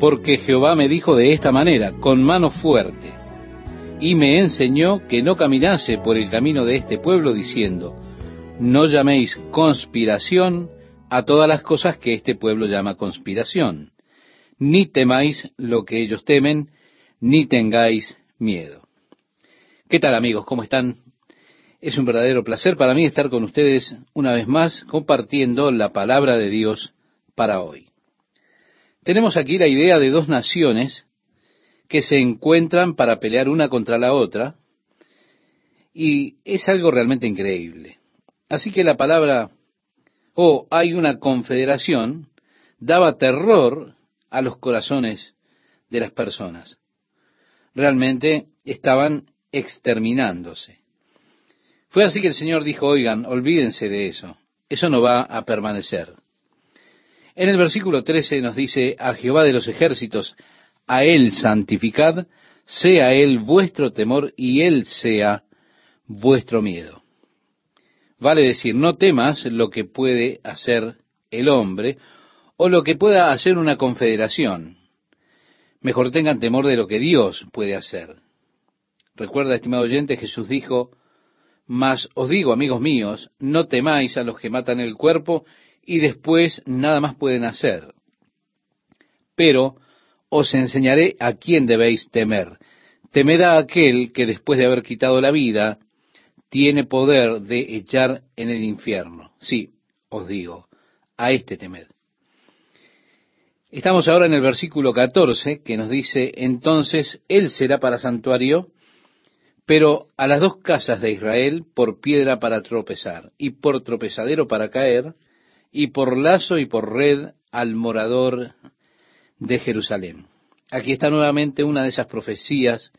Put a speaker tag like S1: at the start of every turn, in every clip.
S1: Porque Jehová me dijo de esta manera, con mano fuerte, y me enseñó que no caminase por el camino de este pueblo, diciendo, no llaméis conspiración a todas las cosas que este pueblo llama conspiración, ni temáis lo que ellos temen, ni tengáis miedo. ¿Qué tal amigos? ¿Cómo están? Es un verdadero placer para mí estar con ustedes una vez más compartiendo la palabra de Dios para hoy. Tenemos aquí la idea de dos naciones que se encuentran para pelear una contra la otra y es algo realmente increíble. Así que la palabra o hay una confederación daba terror a los corazones de las personas. Realmente estaban exterminándose. Fue así que el Señor dijo, oigan, olvídense de eso, eso no va a permanecer. En el versículo 13 nos dice, a Jehová de los ejércitos, a Él santificad, sea Él vuestro temor y Él sea vuestro miedo. Vale decir, no temas lo que puede hacer el hombre o lo que pueda hacer una confederación. Mejor tengan temor de lo que Dios puede hacer. Recuerda, estimado oyente, Jesús dijo, Mas os digo, amigos míos, no temáis a los que matan el cuerpo y después nada más pueden hacer. Pero os enseñaré a quién debéis temer. Temed a aquel que después de haber quitado la vida, tiene poder de echar en el infierno. Sí, os digo, a este temed. Estamos ahora en el versículo 14 que nos dice, entonces Él será para santuario, pero a las dos casas de Israel por piedra para tropezar, y por tropezadero para caer, y por lazo y por red al morador de Jerusalén. Aquí está nuevamente una de esas profecías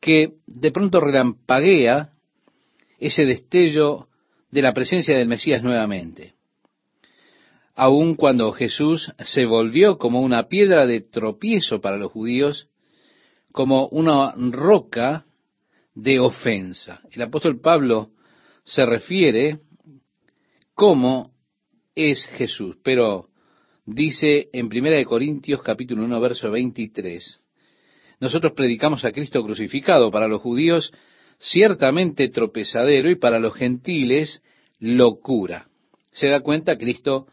S1: que de pronto relampaguea ese destello de la presencia del Mesías nuevamente. Aun cuando Jesús se volvió como una piedra de tropiezo para los judíos, como una roca de ofensa. El apóstol Pablo se refiere como es Jesús, pero dice en 1 Corintios capítulo 1 verso 23, nosotros predicamos a Cristo crucificado para los judíos ciertamente tropezadero y para los gentiles locura. Se da cuenta, Cristo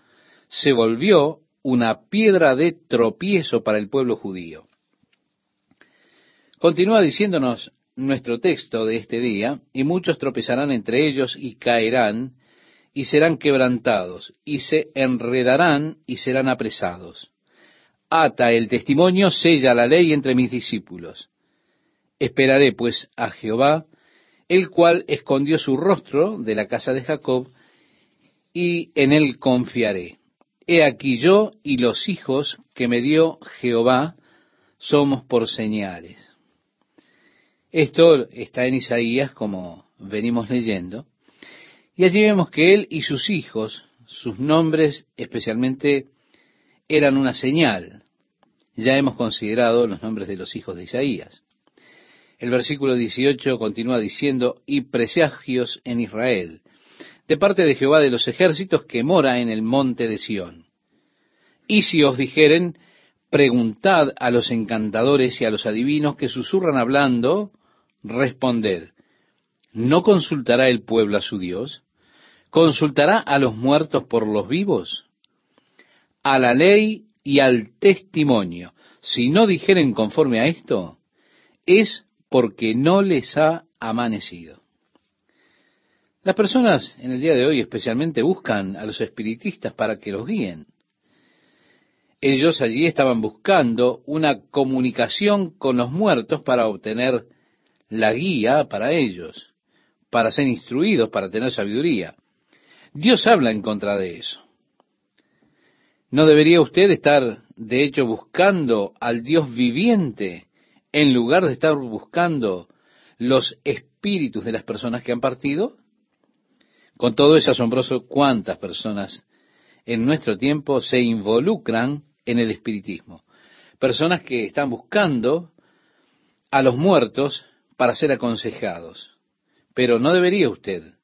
S1: se volvió una piedra de tropiezo para el pueblo judío. Continúa diciéndonos nuestro texto de este día, y muchos tropezarán entre ellos y caerán, y serán quebrantados, y se enredarán y serán apresados. Ata el testimonio, sella la ley entre mis discípulos. Esperaré pues a Jehová, el cual escondió su rostro de la casa de Jacob, y en él confiaré. He aquí yo y los hijos que me dio Jehová somos por señales. Esto está en Isaías, como venimos leyendo, y allí vemos que él y sus hijos, sus nombres especialmente, eran una señal. Ya hemos considerado los nombres de los hijos de Isaías. El versículo 18 continúa diciendo, y presagios en Israel, de parte de Jehová de los ejércitos que mora en el monte de Sión. Y si os dijeren, preguntad a los encantadores y a los adivinos que susurran hablando, responded, ¿no consultará el pueblo a su Dios? ¿Consultará a los muertos por los vivos? A la ley y al testimonio. Si no dijeren conforme a esto, es porque no les ha amanecido. Las personas en el día de hoy especialmente buscan a los espiritistas para que los guíen. Ellos allí estaban buscando una comunicación con los muertos para obtener la guía para ellos, para ser instruidos, para tener sabiduría. Dios habla en contra de eso. ¿No debería usted estar, de hecho, buscando al Dios viviente en lugar de estar buscando los espíritus de las personas que han partido? Con todo es asombroso cuántas personas en nuestro tiempo se involucran en el espiritismo. Personas que están buscando a los muertos para ser aconsejados. Pero no debería usted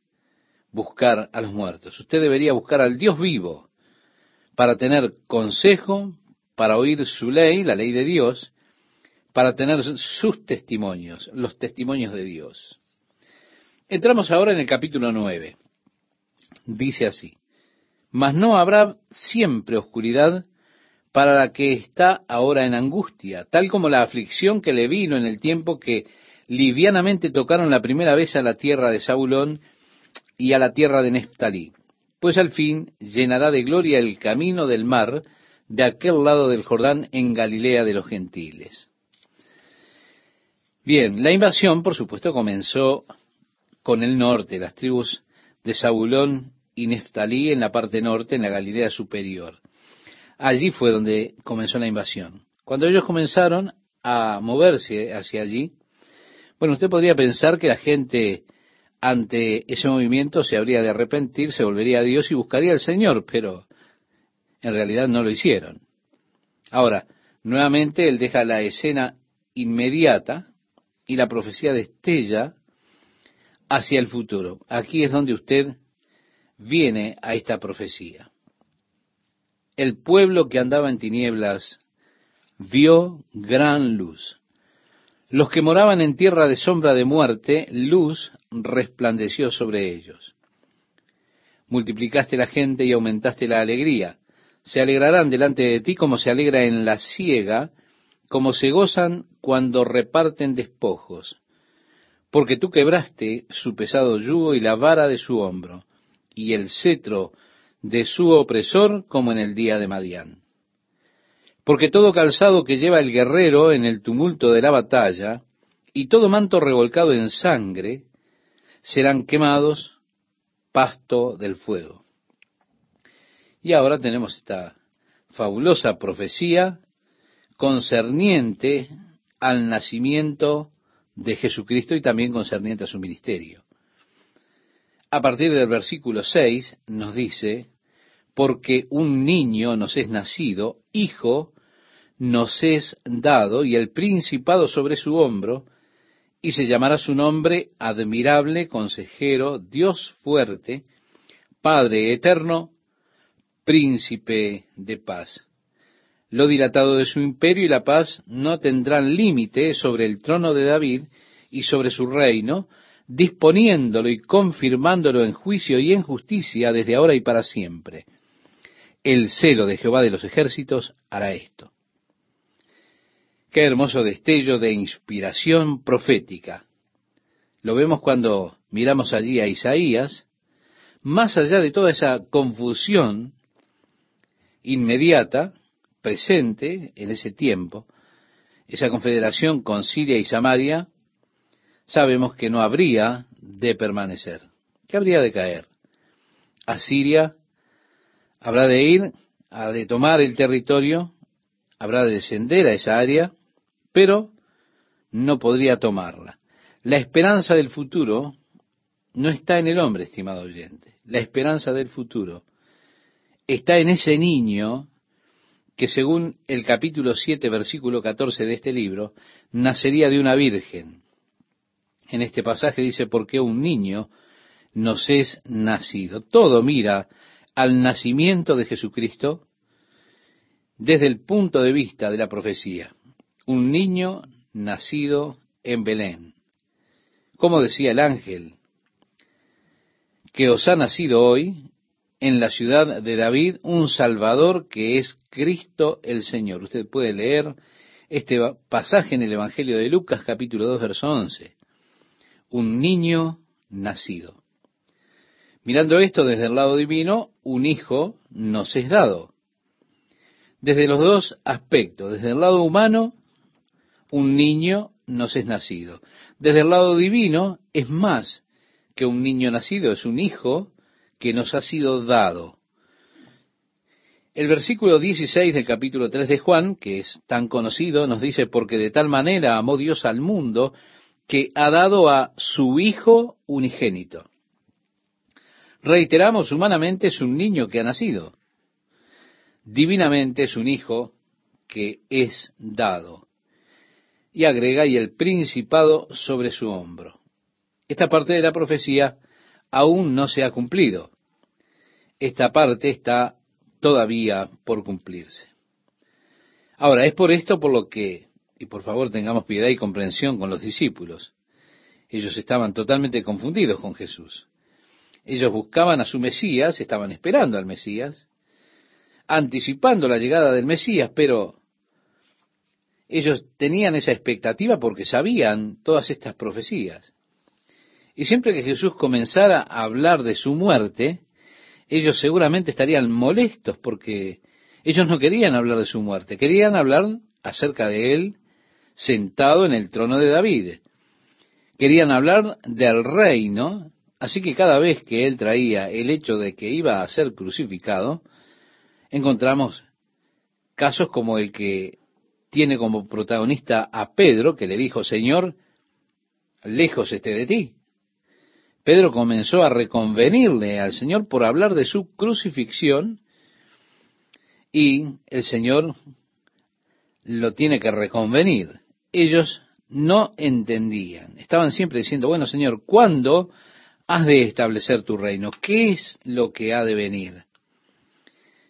S1: buscar a los muertos. Usted debería buscar al Dios vivo para tener consejo, para oír su ley, la ley de Dios, para tener sus testimonios, los testimonios de Dios. Entramos ahora en el capítulo 9. Dice así, mas no habrá siempre oscuridad para la que está ahora en angustia, tal como la aflicción que le vino en el tiempo que livianamente tocaron la primera vez a la tierra de Saulón y a la tierra de Neftalí, pues al fin llenará de gloria el camino del mar de aquel lado del Jordán en Galilea de los gentiles. Bien, la invasión, por supuesto, comenzó con el norte, las tribus de Zabulón y Neftalí en la parte norte, en la Galilea superior. Allí fue donde comenzó la invasión. Cuando ellos comenzaron a moverse hacia allí, bueno, usted podría pensar que la gente ante ese movimiento se habría de arrepentir, se volvería a Dios y buscaría al Señor, pero en realidad no lo hicieron. Ahora, nuevamente él deja la escena inmediata y la profecía destella hacia el futuro. Aquí es donde usted viene a esta profecía. El pueblo que andaba en tinieblas vio gran luz. Los que moraban en tierra de sombra de muerte, luz resplandeció sobre ellos. Multiplicaste la gente y aumentaste la alegría. Se alegrarán delante de ti como se alegra en la siega como se gozan cuando reparten despojos, porque tú quebraste su pesado yugo y la vara de su hombro, y el cetro de su opresor como en el día de Madián. Porque todo calzado que lleva el guerrero en el tumulto de la batalla, y todo manto revolcado en sangre, serán quemados pasto del fuego. Y ahora tenemos esta fabulosa profecía concerniente al nacimiento de Jesucristo y también concerniente a su ministerio. A partir del versículo 6 nos dice, porque un niño nos es nacido, hijo nos es dado, y el principado sobre su hombro, y se llamará su nombre admirable, consejero, Dios fuerte, Padre eterno, príncipe de paz lo dilatado de su imperio y la paz no tendrán límite sobre el trono de David y sobre su reino, disponiéndolo y confirmándolo en juicio y en justicia desde ahora y para siempre. El celo de Jehová de los ejércitos hará esto. Qué hermoso destello de inspiración profética. Lo vemos cuando miramos allí a Isaías, más allá de toda esa confusión inmediata, presente en ese tiempo, esa confederación con Siria y Samaria, sabemos que no habría de permanecer, que habría de caer. Asiria habrá de ir, a de tomar el territorio, habrá de descender a esa área, pero no podría tomarla. La esperanza del futuro no está en el hombre, estimado oyente. La esperanza del futuro está en ese niño que según el capítulo 7, versículo 14 de este libro, nacería de una virgen. En este pasaje dice, porque un niño nos es nacido. Todo mira al nacimiento de Jesucristo desde el punto de vista de la profecía. Un niño nacido en Belén. Como decía el ángel, que os ha nacido hoy en la ciudad de David un Salvador que es Cristo el Señor. Usted puede leer este pasaje en el Evangelio de Lucas capítulo 2 verso 11. Un niño nacido. Mirando esto desde el lado divino, un hijo nos es dado. Desde los dos aspectos, desde el lado humano, un niño nos es nacido. Desde el lado divino, es más que un niño nacido, es un hijo que nos ha sido dado. El versículo 16 del capítulo 3 de Juan, que es tan conocido, nos dice, porque de tal manera amó Dios al mundo que ha dado a su Hijo unigénito. Reiteramos, humanamente es un niño que ha nacido. Divinamente es un hijo que es dado. Y agrega, y el principado sobre su hombro. Esta parte de la profecía aún no se ha cumplido. Esta parte está todavía por cumplirse. Ahora, es por esto por lo que, y por favor tengamos piedad y comprensión con los discípulos, ellos estaban totalmente confundidos con Jesús. Ellos buscaban a su Mesías, estaban esperando al Mesías, anticipando la llegada del Mesías, pero ellos tenían esa expectativa porque sabían todas estas profecías. Y siempre que Jesús comenzara a hablar de su muerte, ellos seguramente estarían molestos porque ellos no querían hablar de su muerte, querían hablar acerca de él sentado en el trono de David. Querían hablar del reino, así que cada vez que él traía el hecho de que iba a ser crucificado, encontramos casos como el que tiene como protagonista a Pedro, que le dijo, Señor, lejos esté de ti. Pedro comenzó a reconvenirle al Señor por hablar de su crucifixión y el Señor lo tiene que reconvenir. Ellos no entendían, estaban siempre diciendo, bueno Señor, ¿cuándo has de establecer tu reino? ¿Qué es lo que ha de venir?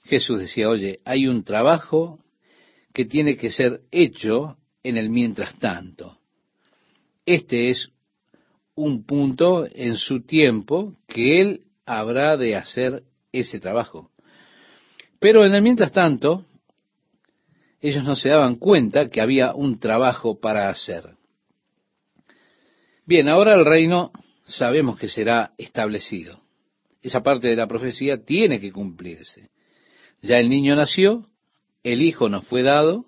S1: Jesús decía, oye, hay un trabajo que tiene que ser hecho en el mientras tanto. Este es un punto en su tiempo que Él habrá de hacer ese trabajo. Pero en el mientras tanto, ellos no se daban cuenta que había un trabajo para hacer. Bien, ahora el reino sabemos que será establecido. Esa parte de la profecía tiene que cumplirse. Ya el niño nació, el hijo nos fue dado,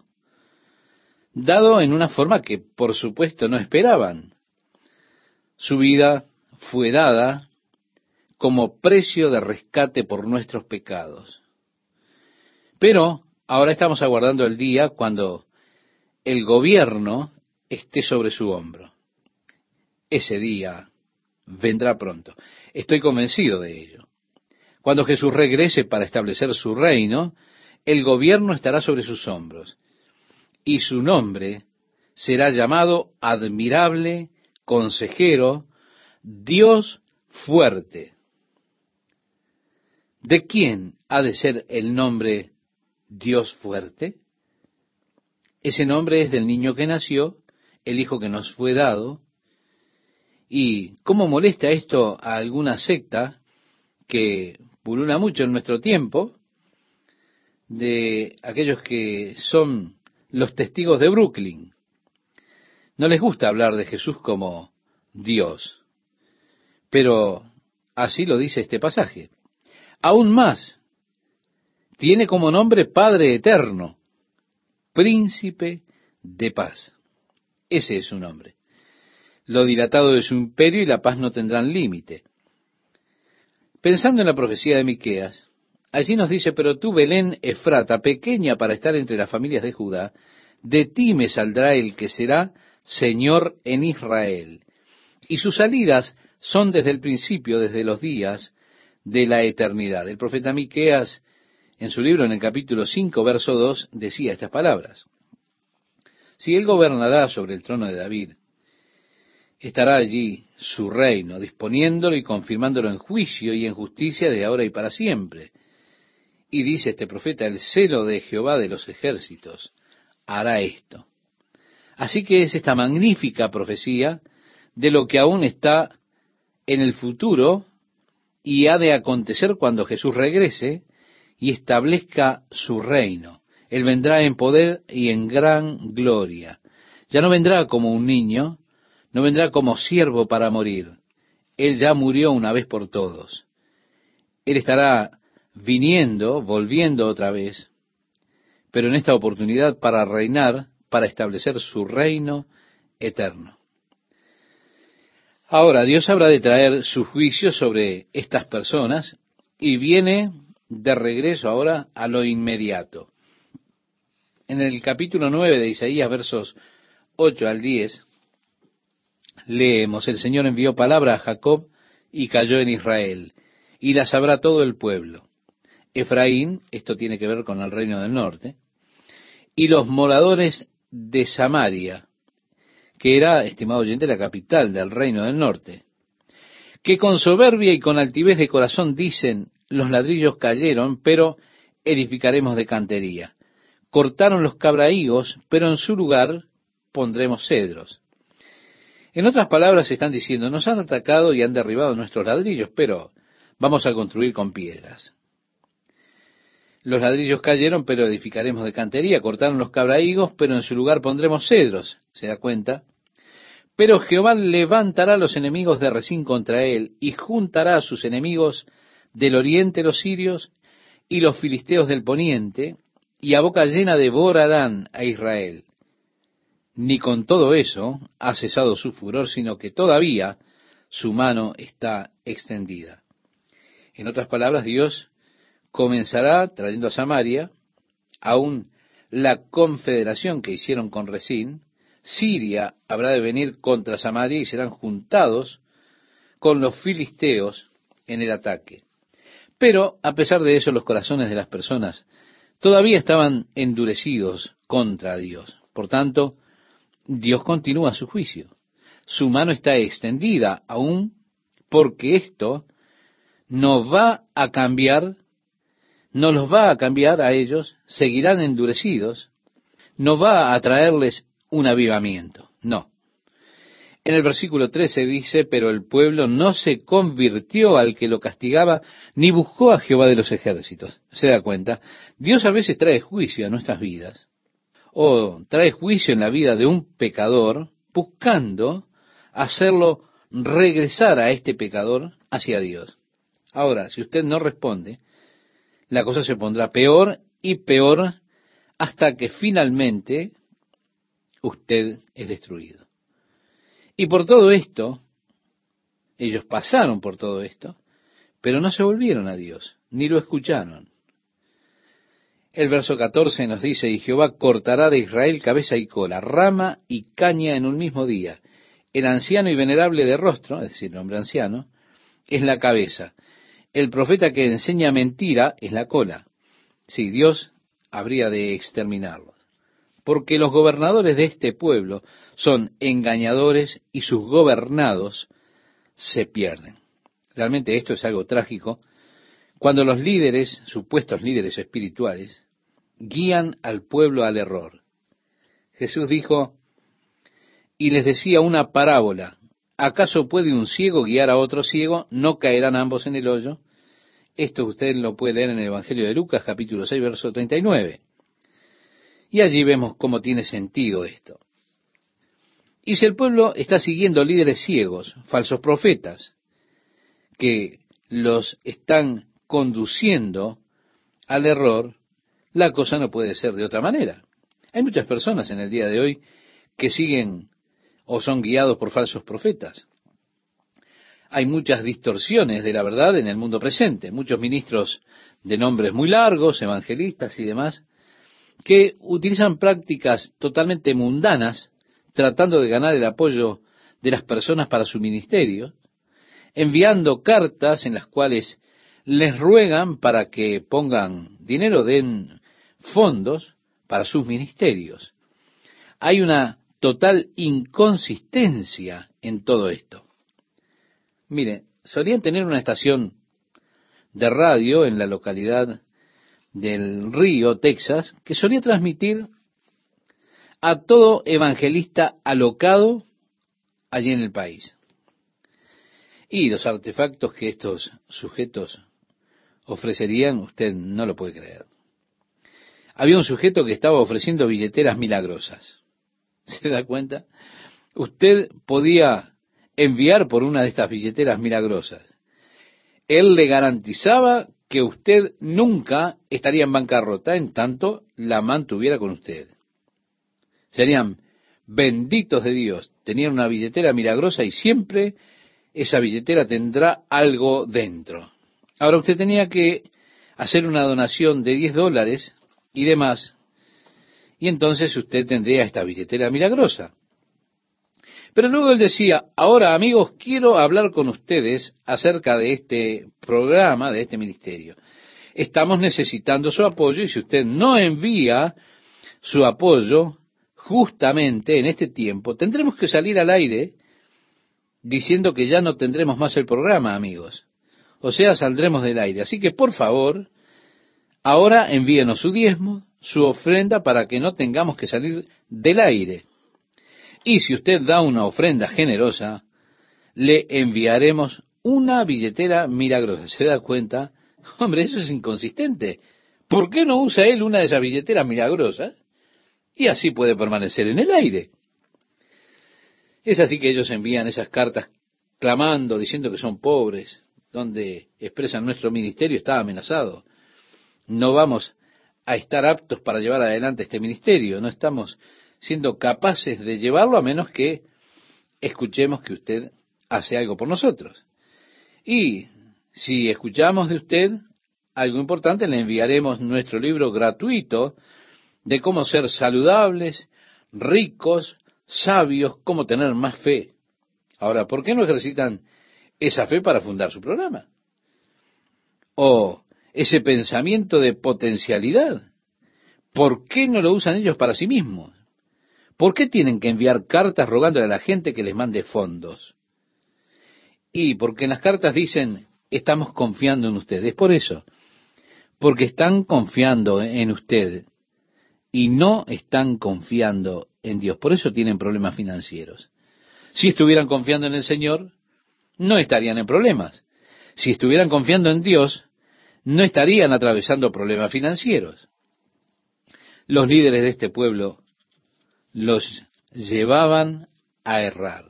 S1: dado en una forma que por supuesto no esperaban. Su vida fue dada como precio de rescate por nuestros pecados. Pero ahora estamos aguardando el día cuando el gobierno esté sobre su hombro. Ese día vendrá pronto. Estoy convencido de ello. Cuando Jesús regrese para establecer su reino, el gobierno estará sobre sus hombros y su nombre será llamado admirable, consejero, Dios fuerte. ¿De quién ha de ser el nombre Dios fuerte. Ese nombre es del niño que nació, el hijo que nos fue dado. ¿Y cómo molesta esto a alguna secta que pulula mucho en nuestro tiempo? De aquellos que son los testigos de Brooklyn. No les gusta hablar de Jesús como Dios. Pero así lo dice este pasaje. Aún más, tiene como nombre Padre Eterno, Príncipe de Paz. Ese es su nombre. Lo dilatado de su imperio y la paz no tendrán límite. Pensando en la profecía de Miqueas, allí nos dice, pero tú, Belén Efrata, pequeña para estar entre las familias de Judá, de ti me saldrá el que será Señor en Israel. Y sus salidas son desde el principio, desde los días de la eternidad. El profeta Miqueas en su libro, en el capítulo 5, verso 2, decía estas palabras. Si él gobernará sobre el trono de David, estará allí su reino, disponiéndolo y confirmándolo en juicio y en justicia de ahora y para siempre. Y dice este profeta, el celo de Jehová de los ejércitos hará esto. Así que es esta magnífica profecía de lo que aún está en el futuro y ha de acontecer cuando Jesús regrese y establezca su reino. Él vendrá en poder y en gran gloria. Ya no vendrá como un niño, no vendrá como siervo para morir. Él ya murió una vez por todos. Él estará viniendo, volviendo otra vez, pero en esta oportunidad para reinar, para establecer su reino eterno. Ahora, Dios habrá de traer su juicio sobre estas personas y viene de regreso ahora a lo inmediato. En el capítulo 9 de Isaías, versos 8 al 10, leemos, el Señor envió palabra a Jacob y cayó en Israel, y la sabrá todo el pueblo. Efraín, esto tiene que ver con el reino del norte, y los moradores de Samaria, que era, estimado oyente, la capital del reino del norte, que con soberbia y con altivez de corazón dicen, los ladrillos cayeron, pero edificaremos de cantería. cortaron los cabraígos, pero en su lugar pondremos cedros. En otras palabras, están diciendo, nos han atacado y han derribado nuestros ladrillos, pero vamos a construir con piedras. Los ladrillos cayeron, pero edificaremos de cantería. Cortaron los cabraígos, pero en su lugar pondremos cedros. ¿Se da cuenta? Pero Jehová levantará a los enemigos de Resín contra él y juntará a sus enemigos del oriente los sirios y los filisteos del poniente y a boca llena devorarán a Israel. Ni con todo eso ha cesado su furor, sino que todavía su mano está extendida. En otras palabras, Dios comenzará trayendo a Samaria, aún la confederación que hicieron con Resín, Siria habrá de venir contra Samaria y serán juntados con los filisteos en el ataque. Pero, a pesar de eso, los corazones de las personas todavía estaban endurecidos contra Dios. Por tanto, Dios continúa su juicio. Su mano está extendida aún porque esto no va a cambiar no los va a cambiar a ellos, seguirán endurecidos, no va a traerles un avivamiento, no. En el versículo 13 dice, pero el pueblo no se convirtió al que lo castigaba, ni buscó a Jehová de los ejércitos. ¿Se da cuenta? Dios a veces trae juicio a nuestras vidas, o trae juicio en la vida de un pecador, buscando hacerlo regresar a este pecador hacia Dios. Ahora, si usted no responde, la cosa se pondrá peor y peor hasta que finalmente usted es destruido. Y por todo esto, ellos pasaron por todo esto, pero no se volvieron a Dios, ni lo escucharon. El verso 14 nos dice, y Jehová cortará de Israel cabeza y cola, rama y caña en un mismo día. El anciano y venerable de rostro, es decir, el hombre anciano, es la cabeza, el profeta que enseña mentira es la cola. Sí, Dios habría de exterminarlo. Porque los gobernadores de este pueblo son engañadores y sus gobernados se pierden. Realmente esto es algo trágico cuando los líderes, supuestos líderes espirituales, guían al pueblo al error. Jesús dijo, y les decía una parábola, ¿Acaso puede un ciego guiar a otro ciego? ¿No caerán ambos en el hoyo? Esto usted lo puede leer en el Evangelio de Lucas, capítulo 6, verso 39. Y allí vemos cómo tiene sentido esto. Y si el pueblo está siguiendo líderes ciegos, falsos profetas, que los están conduciendo al error, la cosa no puede ser de otra manera. Hay muchas personas en el día de hoy que siguen o son guiados por falsos profetas. Hay muchas distorsiones de la verdad en el mundo presente, muchos ministros de nombres muy largos, evangelistas y demás, que utilizan prácticas totalmente mundanas tratando de ganar el apoyo de las personas para su ministerio, enviando cartas en las cuales les ruegan para que pongan dinero, den fondos para sus ministerios. Hay una total inconsistencia en todo esto. Mire, solían tener una estación de radio en la localidad del Río, Texas, que solía transmitir a todo evangelista alocado allí en el país. Y los artefactos que estos sujetos ofrecerían, usted no lo puede creer. Había un sujeto que estaba ofreciendo billeteras milagrosas. ¿Se da cuenta? Usted podía enviar por una de estas billeteras milagrosas. Él le garantizaba que usted nunca estaría en bancarrota en tanto la mantuviera con usted. Serían benditos de Dios. Tenían una billetera milagrosa y siempre esa billetera tendrá algo dentro. Ahora usted tenía que hacer una donación de 10 dólares y demás y entonces usted tendría esta billetera milagrosa. Pero luego él decía, ahora amigos, quiero hablar con ustedes acerca de este programa, de este ministerio. Estamos necesitando su apoyo y si usted no envía su apoyo justamente en este tiempo, tendremos que salir al aire diciendo que ya no tendremos más el programa, amigos. O sea, saldremos del aire. Así que, por favor, Ahora envíenos su diezmo, su ofrenda, para que no tengamos que salir del aire. Y si usted da una ofrenda generosa, le enviaremos una billetera milagrosa. ¿Se da cuenta? Hombre, eso es inconsistente. ¿Por qué no usa él una de esas billeteras milagrosas? Y así puede permanecer en el aire. Es así que ellos envían esas cartas clamando, diciendo que son pobres, donde expresan nuestro ministerio está amenazado. No vamos a estar aptos para llevar adelante este ministerio, no estamos siendo capaces de llevarlo a menos que escuchemos que usted hace algo por nosotros. Y si escuchamos de usted algo importante, le enviaremos nuestro libro gratuito de cómo ser saludables, ricos, sabios, cómo tener más fe. Ahora, ¿por qué no ejercitan esa fe para fundar su programa? O ese pensamiento de potencialidad. ¿Por qué no lo usan ellos para sí mismos? ¿Por qué tienen que enviar cartas rogándole a la gente que les mande fondos? Y porque en las cartas dicen, estamos confiando en ustedes. Por eso, porque están confiando en usted y no están confiando en Dios. Por eso tienen problemas financieros. Si estuvieran confiando en el Señor, no estarían en problemas. Si estuvieran confiando en Dios, no estarían atravesando problemas financieros. Los líderes de este pueblo los llevaban a errar.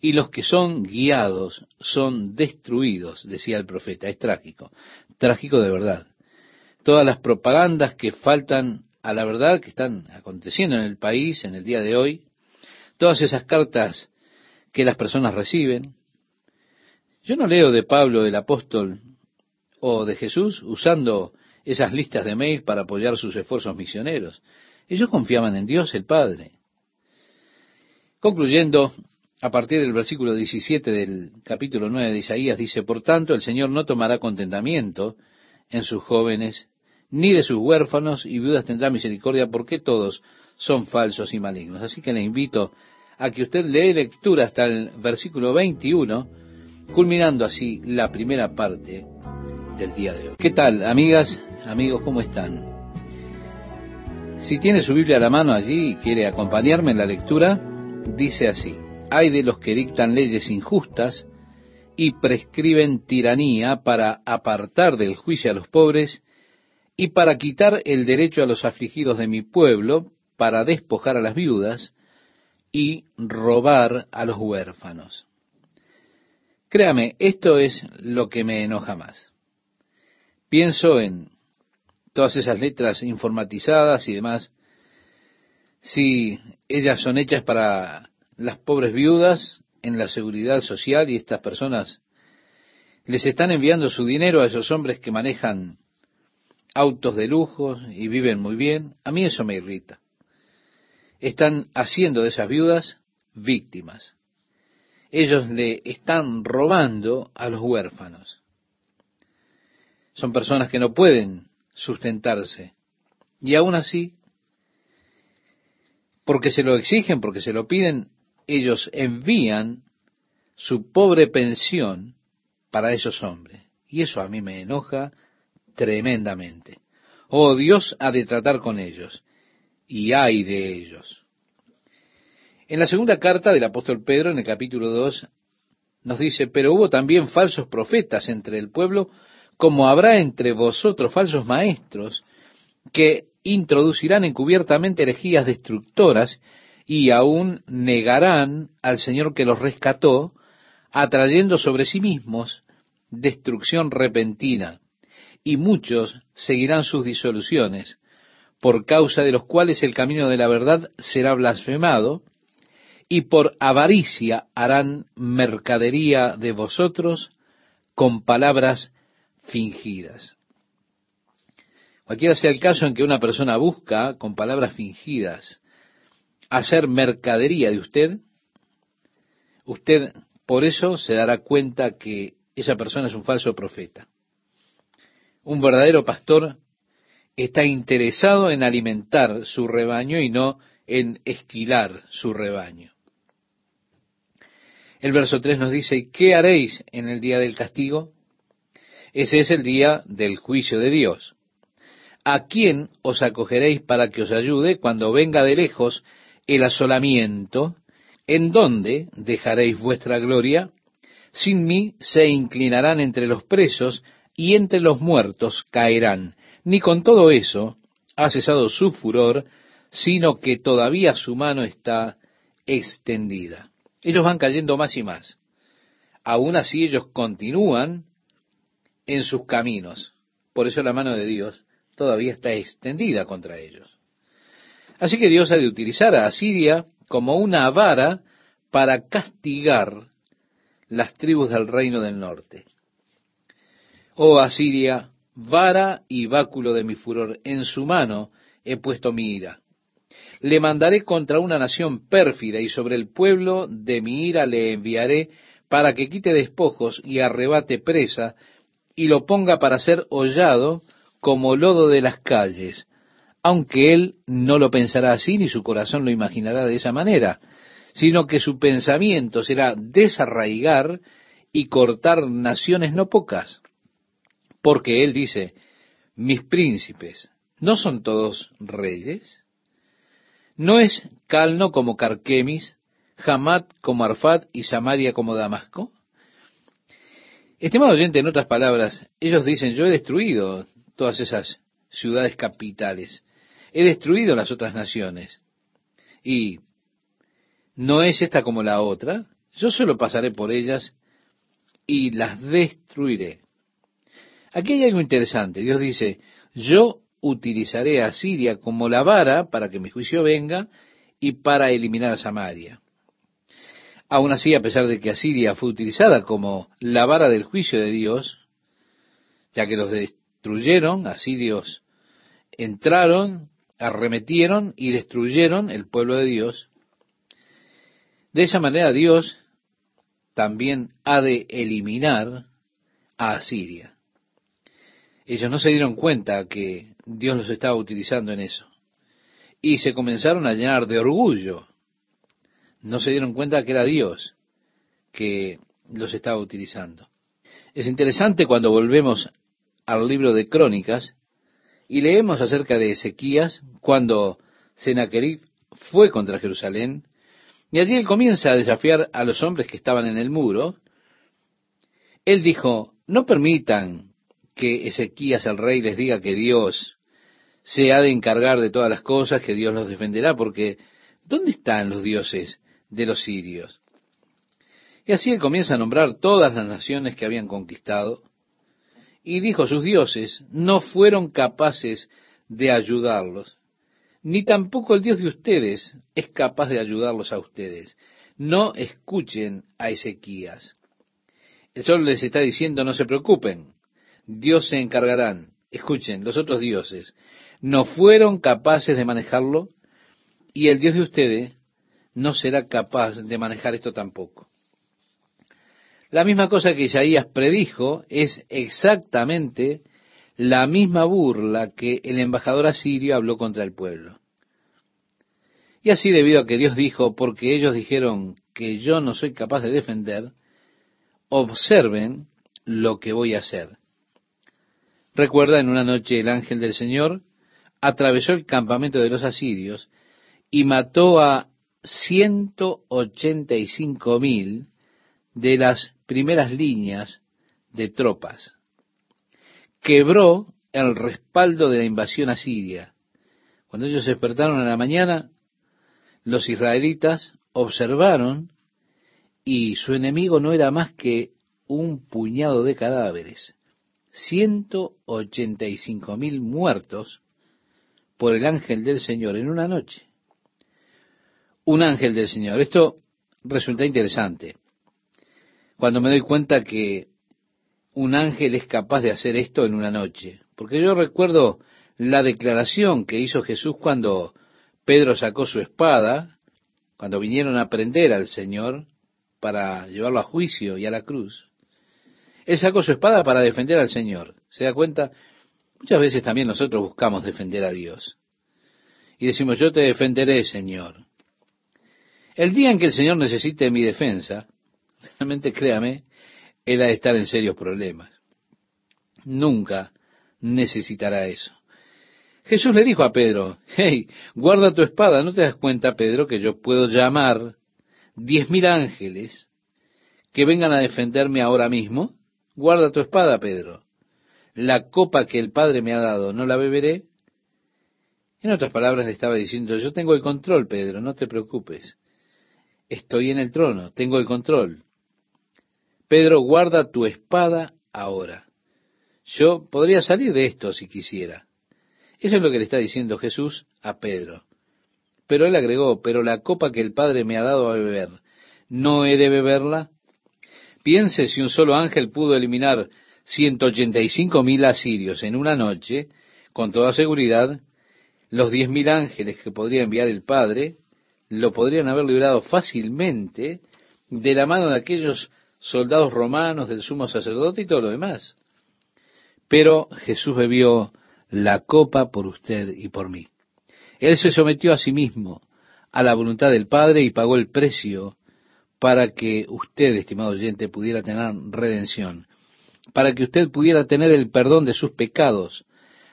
S1: Y los que son guiados son destruidos, decía el profeta. Es trágico, trágico de verdad. Todas las propagandas que faltan a la verdad que están aconteciendo en el país en el día de hoy, todas esas cartas que las personas reciben. Yo no leo de Pablo el apóstol o de Jesús usando esas listas de mail para apoyar sus esfuerzos misioneros. Ellos confiaban en Dios el Padre. Concluyendo, a partir del versículo 17 del capítulo 9 de Isaías, dice, Por tanto, el Señor no tomará contentamiento en sus jóvenes, ni de sus huérfanos y viudas tendrá misericordia, porque todos son falsos y malignos. Así que le invito a que usted lee lectura hasta el versículo 21, culminando así la primera parte día de hoy. ¿Qué tal, amigas, amigos, cómo están? Si tiene su Biblia a la mano allí y quiere acompañarme en la lectura, dice así, hay de los que dictan leyes injustas y prescriben tiranía para apartar del juicio a los pobres y para quitar el derecho a los afligidos de mi pueblo, para despojar a las viudas y robar a los huérfanos. Créame, esto es lo que me enoja más. Pienso en todas esas letras informatizadas y demás, si ellas son hechas para las pobres viudas en la seguridad social y estas personas les están enviando su dinero a esos hombres que manejan autos de lujo y viven muy bien, a mí eso me irrita. Están haciendo de esas viudas víctimas. Ellos le están robando a los huérfanos. Son personas que no pueden sustentarse. Y aún así, porque se lo exigen, porque se lo piden, ellos envían su pobre pensión para esos hombres. Y eso a mí me enoja tremendamente. Oh, Dios ha de tratar con ellos. Y hay de ellos. En la segunda carta del apóstol Pedro, en el capítulo 2, nos dice, pero hubo también falsos profetas entre el pueblo, como habrá entre vosotros falsos maestros que introducirán encubiertamente herejías destructoras y aún negarán al Señor que los rescató, atrayendo sobre sí mismos destrucción repentina, y muchos seguirán sus disoluciones, por causa de los cuales el camino de la verdad será blasfemado, y por avaricia harán mercadería de vosotros con palabras fingidas. Cualquiera sea el caso en que una persona busca, con palabras fingidas, hacer mercadería de usted, usted por eso se dará cuenta que esa persona es un falso profeta. Un verdadero pastor está interesado en alimentar su rebaño y no en esquilar su rebaño. El verso 3 nos dice, ¿qué haréis en el día del castigo? Ese es el día del juicio de Dios. ¿A quién os acogeréis para que os ayude cuando venga de lejos el asolamiento? ¿En dónde dejaréis vuestra gloria? Sin mí se inclinarán entre los presos y entre los muertos caerán. Ni con todo eso ha cesado su furor, sino que todavía su mano está extendida. Ellos van cayendo más y más. Aún así ellos continúan en sus caminos. Por eso la mano de Dios todavía está extendida contra ellos. Así que Dios ha de utilizar a Asiria como una vara para castigar las tribus del reino del norte. Oh Asiria, vara y báculo de mi furor, en su mano he puesto mi ira. Le mandaré contra una nación pérfida y sobre el pueblo de mi ira le enviaré para que quite despojos y arrebate presa y lo ponga para ser hollado como lodo de las calles, aunque él no lo pensará así ni su corazón lo imaginará de esa manera, sino que su pensamiento será desarraigar y cortar naciones no pocas. Porque él dice, mis príncipes, ¿no son todos reyes? ¿No es Calno como Carquemis, Hamat como Arfat y Samaria como Damasco? Estimado oyente, en otras palabras, ellos dicen, yo he destruido todas esas ciudades capitales, he destruido las otras naciones. Y ¿No es esta como la otra? Yo solo pasaré por ellas y las destruiré. Aquí hay algo interesante. Dios dice, yo utilizaré a Siria como la vara para que mi juicio venga y para eliminar a Samaria. Aún así, a pesar de que Asiria fue utilizada como la vara del juicio de Dios, ya que los destruyeron, asirios entraron, arremetieron y destruyeron el pueblo de Dios, de esa manera Dios también ha de eliminar a Asiria. Ellos no se dieron cuenta que Dios los estaba utilizando en eso. Y se comenzaron a llenar de orgullo. No se dieron cuenta que era Dios que los estaba utilizando. Es interesante cuando volvemos al libro de Crónicas y leemos acerca de Ezequías cuando Sennacherib fue contra Jerusalén y allí él comienza a desafiar a los hombres que estaban en el muro. Él dijo, no permitan que Ezequías el rey les diga que Dios se ha de encargar de todas las cosas, que Dios los defenderá, porque ¿dónde están los dioses de los sirios? Y así él comienza a nombrar todas las naciones que habían conquistado, y dijo, sus dioses no fueron capaces de ayudarlos ni tampoco el Dios de ustedes es capaz de ayudarlos a ustedes. No escuchen a Ezequías. El sol les está diciendo, no se preocupen, Dios se encargarán. Escuchen, los otros dioses no fueron capaces de manejarlo y el Dios de ustedes no será capaz de manejar esto tampoco. La misma cosa que Isaías predijo es exactamente la misma burla que el embajador asirio habló contra el pueblo. Y así debido a que Dios dijo, porque ellos dijeron que yo no soy capaz de defender, observen lo que voy a hacer. Recuerda, en una noche el ángel del Señor atravesó el campamento de los asirios y mató a ciento ochenta y cinco mil de las primeras líneas de tropas quebró el respaldo de la invasión asiria. Cuando ellos despertaron en la mañana, los israelitas observaron y su enemigo no era más que un puñado de cadáveres. 185 mil muertos por el ángel del Señor en una noche. Un ángel del Señor. Esto resulta interesante. Cuando me doy cuenta que un ángel es capaz de hacer esto en una noche. Porque yo recuerdo la declaración que hizo Jesús cuando Pedro sacó su espada, cuando vinieron a prender al Señor para llevarlo a juicio y a la cruz. Él sacó su espada para defender al Señor. ¿Se da cuenta? Muchas veces también nosotros buscamos defender a Dios. Y decimos, yo te defenderé, Señor. El día en que el Señor necesite mi defensa, realmente créame, él ha de estar en serios problemas. Nunca necesitará eso. Jesús le dijo a Pedro, hey, guarda tu espada, ¿no te das cuenta, Pedro, que yo puedo llamar diez mil ángeles que vengan a defenderme ahora mismo? Guarda tu espada, Pedro. La copa que el Padre me ha dado, ¿no la beberé? En otras palabras le estaba diciendo, yo tengo el control, Pedro, no te preocupes. Estoy en el trono, tengo el control. Pedro, guarda tu espada ahora. Yo podría salir de esto si quisiera. Eso es lo que le está diciendo Jesús a Pedro. Pero él agregó, pero la copa que el Padre me ha dado a beber, ¿no he de beberla? Piense si un solo ángel pudo eliminar ciento ochenta y cinco mil asirios en una noche, con toda seguridad, los diez mil ángeles que podría enviar el Padre lo podrían haber librado fácilmente de la mano de aquellos soldados romanos, del sumo sacerdote y todo lo demás. Pero Jesús bebió la copa por usted y por mí. Él se sometió a sí mismo, a la voluntad del Padre y pagó el precio para que usted, estimado oyente, pudiera tener redención, para que usted pudiera tener el perdón de sus pecados,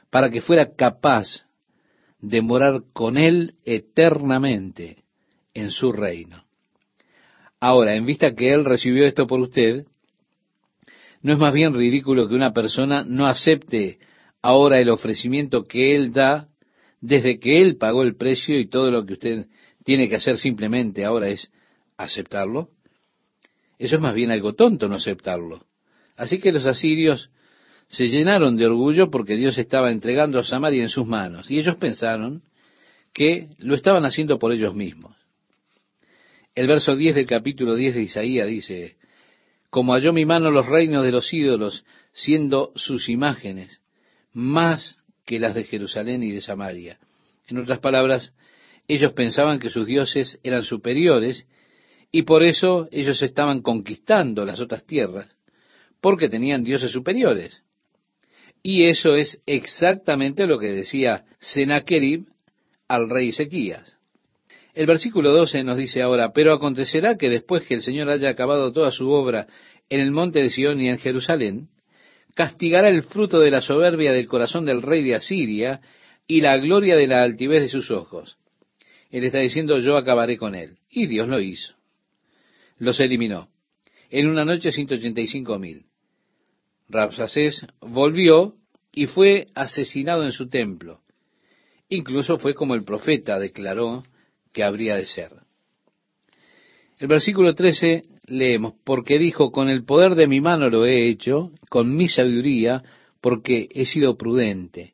S1: para que fuera capaz de morar con Él eternamente en su reino. Ahora, en vista que Él recibió esto por usted, ¿no es más bien ridículo que una persona no acepte ahora el ofrecimiento que Él da desde que Él pagó el precio y todo lo que usted tiene que hacer simplemente ahora es aceptarlo? Eso es más bien algo tonto no aceptarlo. Así que los asirios se llenaron de orgullo porque Dios estaba entregando a Samaria en sus manos y ellos pensaron que lo estaban haciendo por ellos mismos. El verso 10 del capítulo 10 de Isaías dice, como halló mi mano los reinos de los ídolos, siendo sus imágenes más que las de Jerusalén y de Samaria. En otras palabras, ellos pensaban que sus dioses eran superiores y por eso ellos estaban conquistando las otras tierras, porque tenían dioses superiores. Y eso es exactamente lo que decía Sennacherib al rey Ezequías. El versículo 12 nos dice ahora, pero acontecerá que después que el Señor haya acabado toda su obra en el monte de Sión y en Jerusalén, castigará el fruto de la soberbia del corazón del rey de Asiria y la gloria de la altivez de sus ojos. Él está diciendo, yo acabaré con él. Y Dios lo hizo. Los eliminó. En una noche 185 mil. Rapsacés volvió y fue asesinado en su templo. Incluso fue como el profeta declaró que habría de ser. El versículo 13 leemos, porque dijo, con el poder de mi mano lo he hecho, con mi sabiduría, porque he sido prudente.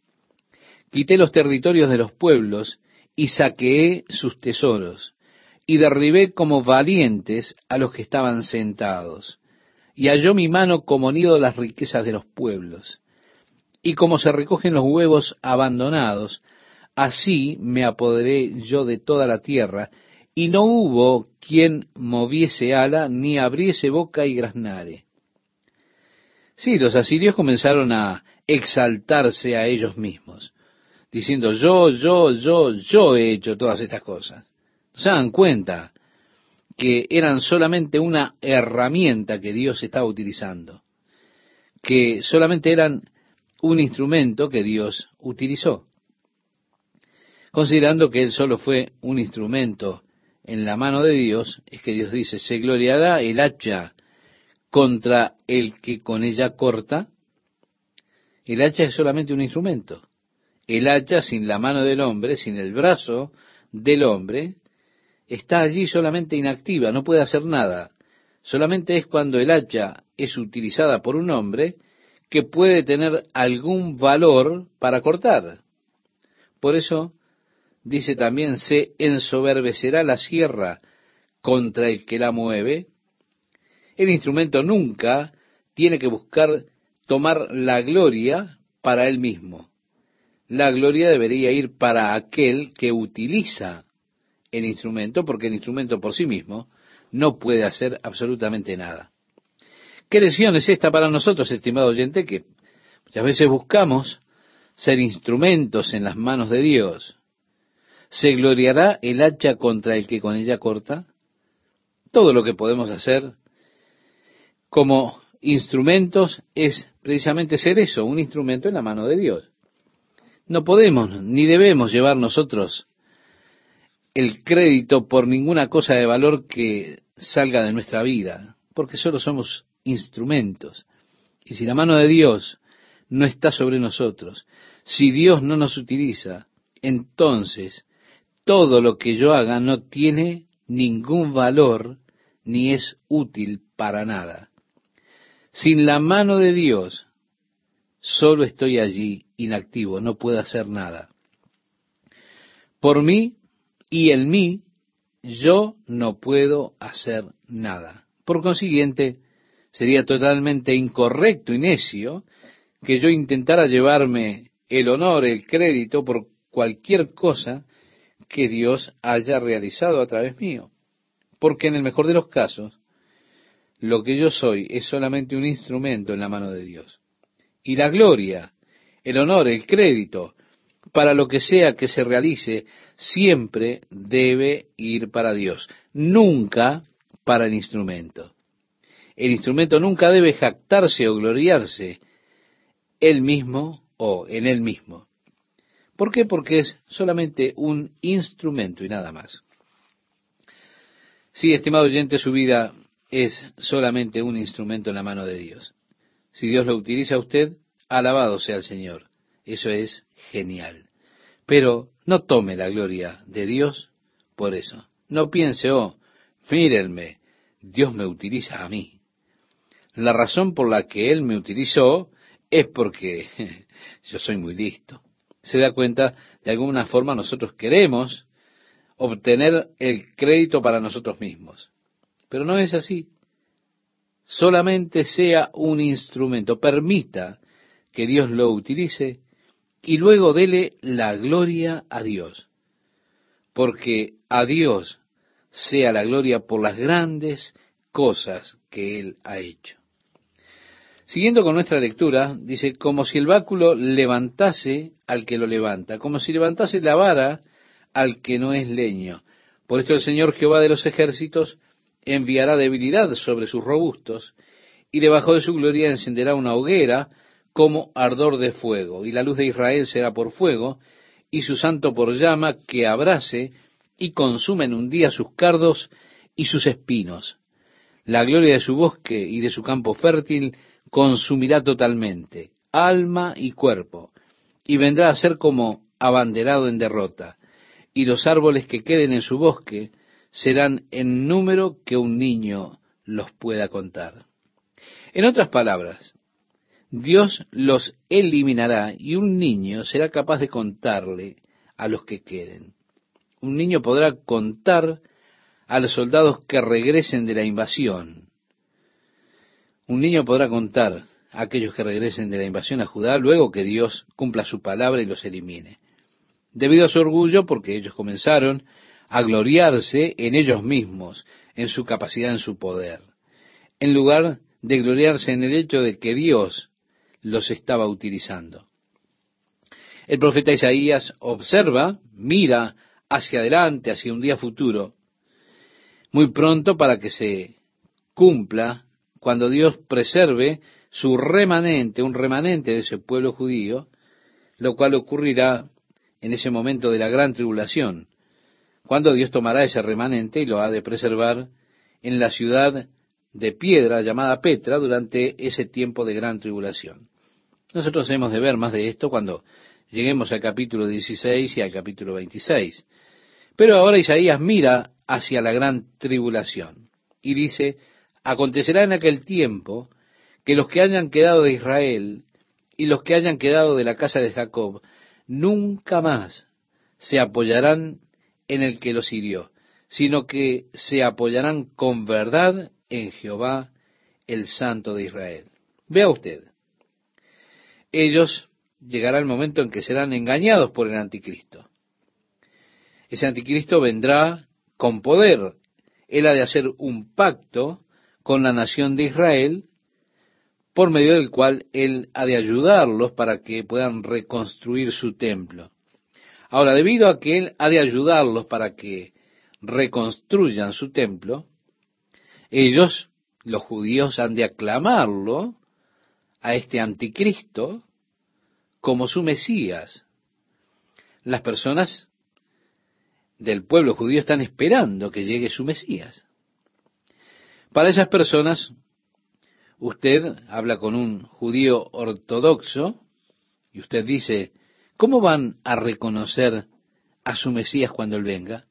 S1: Quité los territorios de los pueblos y saqueé sus tesoros, y derribé como valientes a los que estaban sentados, y halló mi mano como nido las riquezas de los pueblos. Y como se recogen los huevos abandonados, así me apoderé yo de toda la tierra, y no hubo quien moviese ala, ni abriese boca y graznare. Sí, los asirios comenzaron a exaltarse a ellos mismos, diciendo, yo, yo, yo, yo he hecho todas estas cosas. ¿Se dan cuenta que eran solamente una herramienta que Dios estaba utilizando? Que solamente eran un instrumento que Dios utilizó. Considerando que Él solo fue un instrumento en la mano de Dios, es que Dios dice, se gloriará el hacha contra el que con ella corta. El hacha es solamente un instrumento. El hacha sin la mano del hombre, sin el brazo del hombre, está allí solamente inactiva, no puede hacer nada. Solamente es cuando el hacha es utilizada por un hombre que puede tener algún valor para cortar. Por eso dice también, se ensoberbecerá la sierra contra el que la mueve. El instrumento nunca tiene que buscar tomar la gloria para él mismo. La gloria debería ir para aquel que utiliza el instrumento, porque el instrumento por sí mismo no puede hacer absolutamente nada. ¿Qué lección es esta para nosotros, estimado oyente? Que muchas veces buscamos ser instrumentos en las manos de Dios. ¿Se gloriará el hacha contra el que con ella corta? Todo lo que podemos hacer como instrumentos es precisamente ser eso, un instrumento en la mano de Dios. No podemos ni debemos llevar nosotros el crédito por ninguna cosa de valor que salga de nuestra vida, porque solo somos instrumentos. Y si la mano de Dios no está sobre nosotros, si Dios no nos utiliza, entonces todo lo que yo haga no tiene ningún valor ni es útil para nada. Sin la mano de Dios, solo estoy allí inactivo, no puedo hacer nada. Por mí y en mí, yo no puedo hacer nada. Por consiguiente, sería totalmente incorrecto y necio que yo intentara llevarme el honor, el crédito por cualquier cosa que Dios haya realizado a través mío. Porque en el mejor de los casos, lo que yo soy es solamente un instrumento en la mano de Dios. Y la gloria, el honor, el crédito, para lo que sea que se realice, siempre debe ir para Dios, nunca para el instrumento. El instrumento nunca debe jactarse o gloriarse él mismo o en él mismo. ¿Por qué? Porque es solamente un instrumento y nada más. Sí, estimado oyente, su vida es solamente un instrumento en la mano de Dios. Si Dios lo utiliza a usted, alabado sea el Señor. Eso es genial. Pero no tome la gloria de Dios por eso. No piense, oh, mírenme, Dios me utiliza a mí. La razón por la que Él me utilizó es porque yo soy muy listo. Se da cuenta, de alguna forma nosotros queremos obtener el crédito para nosotros mismos. Pero no es así. Solamente sea un instrumento. Permita que Dios lo utilice y luego dele la gloria a Dios. Porque a Dios sea la gloria por las grandes cosas que Él ha hecho. Siguiendo con nuestra lectura, dice, como si el báculo levantase al que lo levanta, como si levantase la vara al que no es leño. Por esto el Señor Jehová de los ejércitos enviará debilidad sobre sus robustos, y debajo de su gloria encenderá una hoguera como ardor de fuego, y la luz de Israel será por fuego, y su santo por llama que abrase y consume en un día sus cardos y sus espinos. La gloria de su bosque y de su campo fértil consumirá totalmente, alma y cuerpo, y vendrá a ser como abanderado en derrota, y los árboles que queden en su bosque serán en número que un niño los pueda contar. En otras palabras, Dios los eliminará y un niño será capaz de contarle a los que queden. Un niño podrá contar a los soldados que regresen de la invasión, un niño podrá contar a aquellos que regresen de la invasión a Judá luego que Dios cumpla su palabra y los elimine. Debido a su orgullo, porque ellos comenzaron a gloriarse en ellos mismos, en su capacidad, en su poder, en lugar de gloriarse en el hecho de que Dios los estaba utilizando. El profeta Isaías observa, mira hacia adelante, hacia un día futuro, muy pronto para que se cumpla cuando Dios preserve su remanente, un remanente de ese pueblo judío, lo cual ocurrirá en ese momento de la gran tribulación, cuando Dios tomará ese remanente y lo ha de preservar en la ciudad de piedra llamada Petra durante ese tiempo de gran tribulación. Nosotros hemos de ver más de esto cuando lleguemos al capítulo 16 y al capítulo 26. Pero ahora Isaías mira hacia la gran tribulación y dice, Acontecerá en aquel tiempo que los que hayan quedado de Israel y los que hayan quedado de la casa de Jacob nunca más se apoyarán en el que los hirió, sino que se apoyarán con verdad en Jehová, el Santo de Israel. Vea usted, ellos llegará el momento en que serán engañados por el anticristo. Ese anticristo vendrá con poder. Él ha de hacer un pacto con la nación de Israel, por medio del cual Él ha de ayudarlos para que puedan reconstruir su templo. Ahora, debido a que Él ha de ayudarlos para que reconstruyan su templo, ellos, los judíos, han de aclamarlo a este anticristo como su Mesías. las personas del pueblo judío están esperando que llegue su Mesías. Para esas personas, usted habla con un judío ortodoxo y usted dice, ¿cómo van a reconocer a su Mesías cuando Él venga?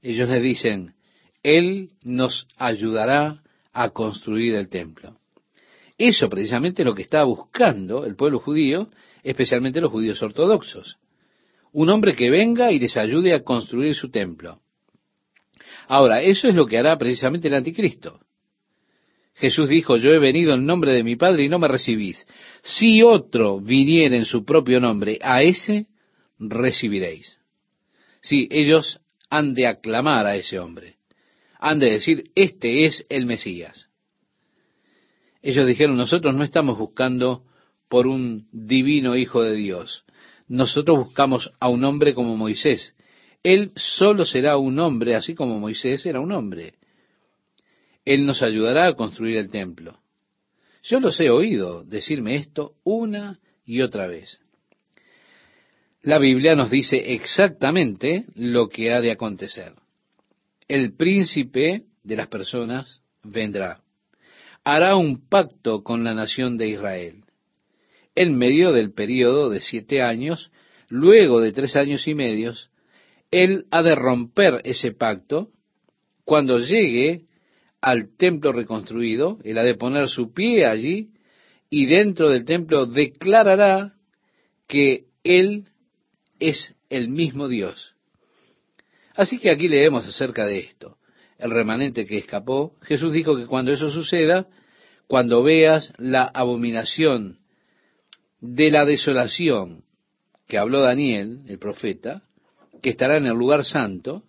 S1: Ellos le dicen, Él nos ayudará a construir el templo. Eso precisamente es lo que está buscando el pueblo judío, especialmente los judíos ortodoxos. Un hombre que venga y les ayude a construir su templo. Ahora, eso es lo que hará precisamente el anticristo. Jesús dijo, yo he venido en nombre de mi Padre y no me recibís. Si otro viniera en su propio nombre, a ese recibiréis. Sí, ellos han de aclamar a ese hombre. Han de decir, este es el Mesías. Ellos dijeron, nosotros no estamos buscando por un divino Hijo de Dios. Nosotros buscamos a un hombre como Moisés. Él solo será un hombre, así como Moisés era un hombre. Él nos ayudará a construir el templo. Yo los he oído decirme esto una y otra vez. La Biblia nos dice exactamente lo que ha de acontecer. El príncipe de las personas vendrá. Hará un pacto con la nación de Israel. En medio del período de siete años, luego de tres años y medios, él ha de romper ese pacto cuando llegue al templo reconstruido, él ha de poner su pie allí y dentro del templo declarará que él es el mismo Dios. Así que aquí leemos acerca de esto. El remanente que escapó, Jesús dijo que cuando eso suceda, cuando veas la abominación de la desolación que habló Daniel, el profeta, que estará en el lugar santo,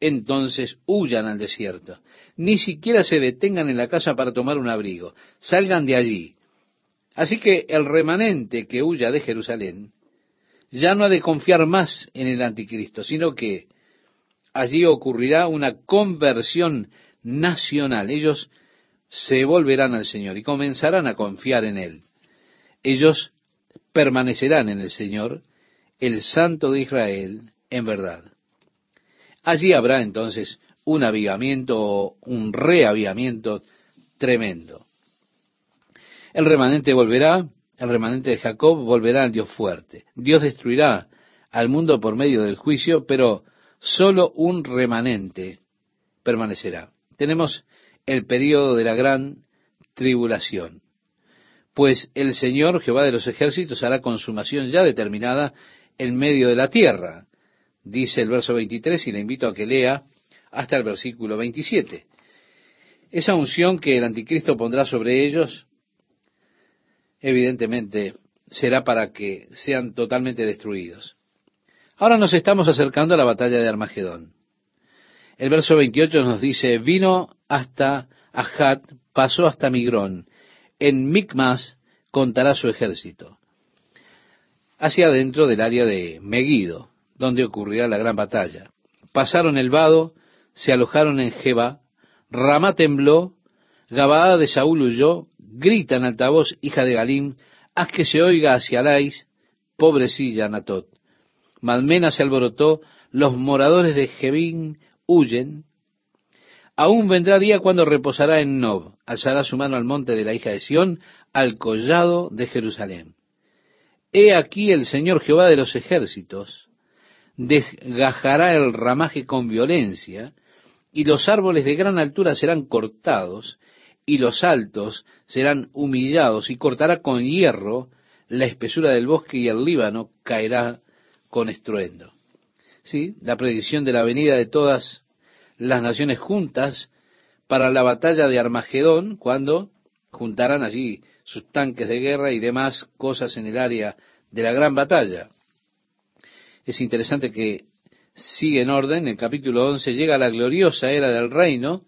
S1: entonces huyan al desierto. Ni siquiera se detengan en la casa para tomar un abrigo. Salgan de allí. Así que el remanente que huya de Jerusalén ya no ha de confiar más en el anticristo, sino que allí ocurrirá una conversión nacional. Ellos se volverán al Señor y comenzarán a confiar en Él. Ellos permanecerán en el Señor, el Santo de Israel, en verdad. Allí habrá entonces un avivamiento un reavivamiento tremendo. El remanente volverá, el remanente de Jacob volverá al Dios fuerte. Dios destruirá al mundo por medio del juicio, pero solo un remanente permanecerá. Tenemos el periodo de la gran tribulación. Pues el Señor Jehová de los ejércitos hará consumación ya determinada en medio de la tierra dice el verso 23, y le invito a que lea hasta el versículo 27. Esa unción que el anticristo pondrá sobre ellos, evidentemente, será para que sean totalmente destruidos. Ahora nos estamos acercando a la batalla de Armagedón. El verso 28 nos dice, vino hasta Ajat, pasó hasta Migrón, en Micmas contará su ejército, hacia adentro del área de Megido donde ocurrirá la gran batalla. Pasaron el vado, se alojaron en Jeba, Ramá tembló, Gabaá de Saúl huyó, grita en altavoz, hija de Galim, haz que se oiga hacia Lais, pobrecilla Natot. Malmena se alborotó, los moradores de Jebín huyen. Aún vendrá día cuando reposará en Nob, alzará su mano al monte de la hija de Sión, al collado de Jerusalén. He aquí el Señor Jehová de los ejércitos, desgajará el ramaje con violencia, y los árboles de gran altura serán cortados, y los altos serán humillados, y cortará con hierro la espesura del bosque, y el Líbano caerá con estruendo. Sí, la predicción de la venida de todas las naciones juntas para la batalla de Armagedón, cuando juntarán allí sus tanques de guerra y demás cosas en el área de la gran batalla es interesante que sigue en orden, el capítulo 11 llega a la gloriosa era del reino,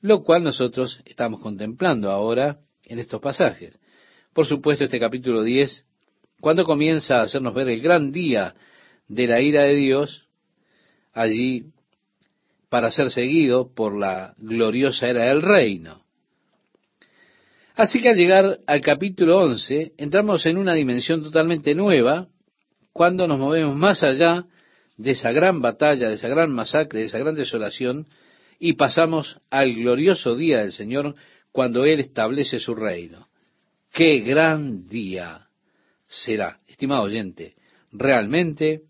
S1: lo cual nosotros estamos contemplando ahora en estos pasajes. Por supuesto, este capítulo 10, cuando comienza a hacernos ver el gran día de la ira de Dios, allí para ser seguido por la gloriosa era del reino. Así que al llegar al capítulo 11, entramos en una dimensión totalmente nueva, cuando nos movemos más allá de esa gran batalla, de esa gran masacre, de esa gran desolación, y pasamos al glorioso día del Señor cuando Él establece su reino. ¡Qué gran día será, estimado oyente! Realmente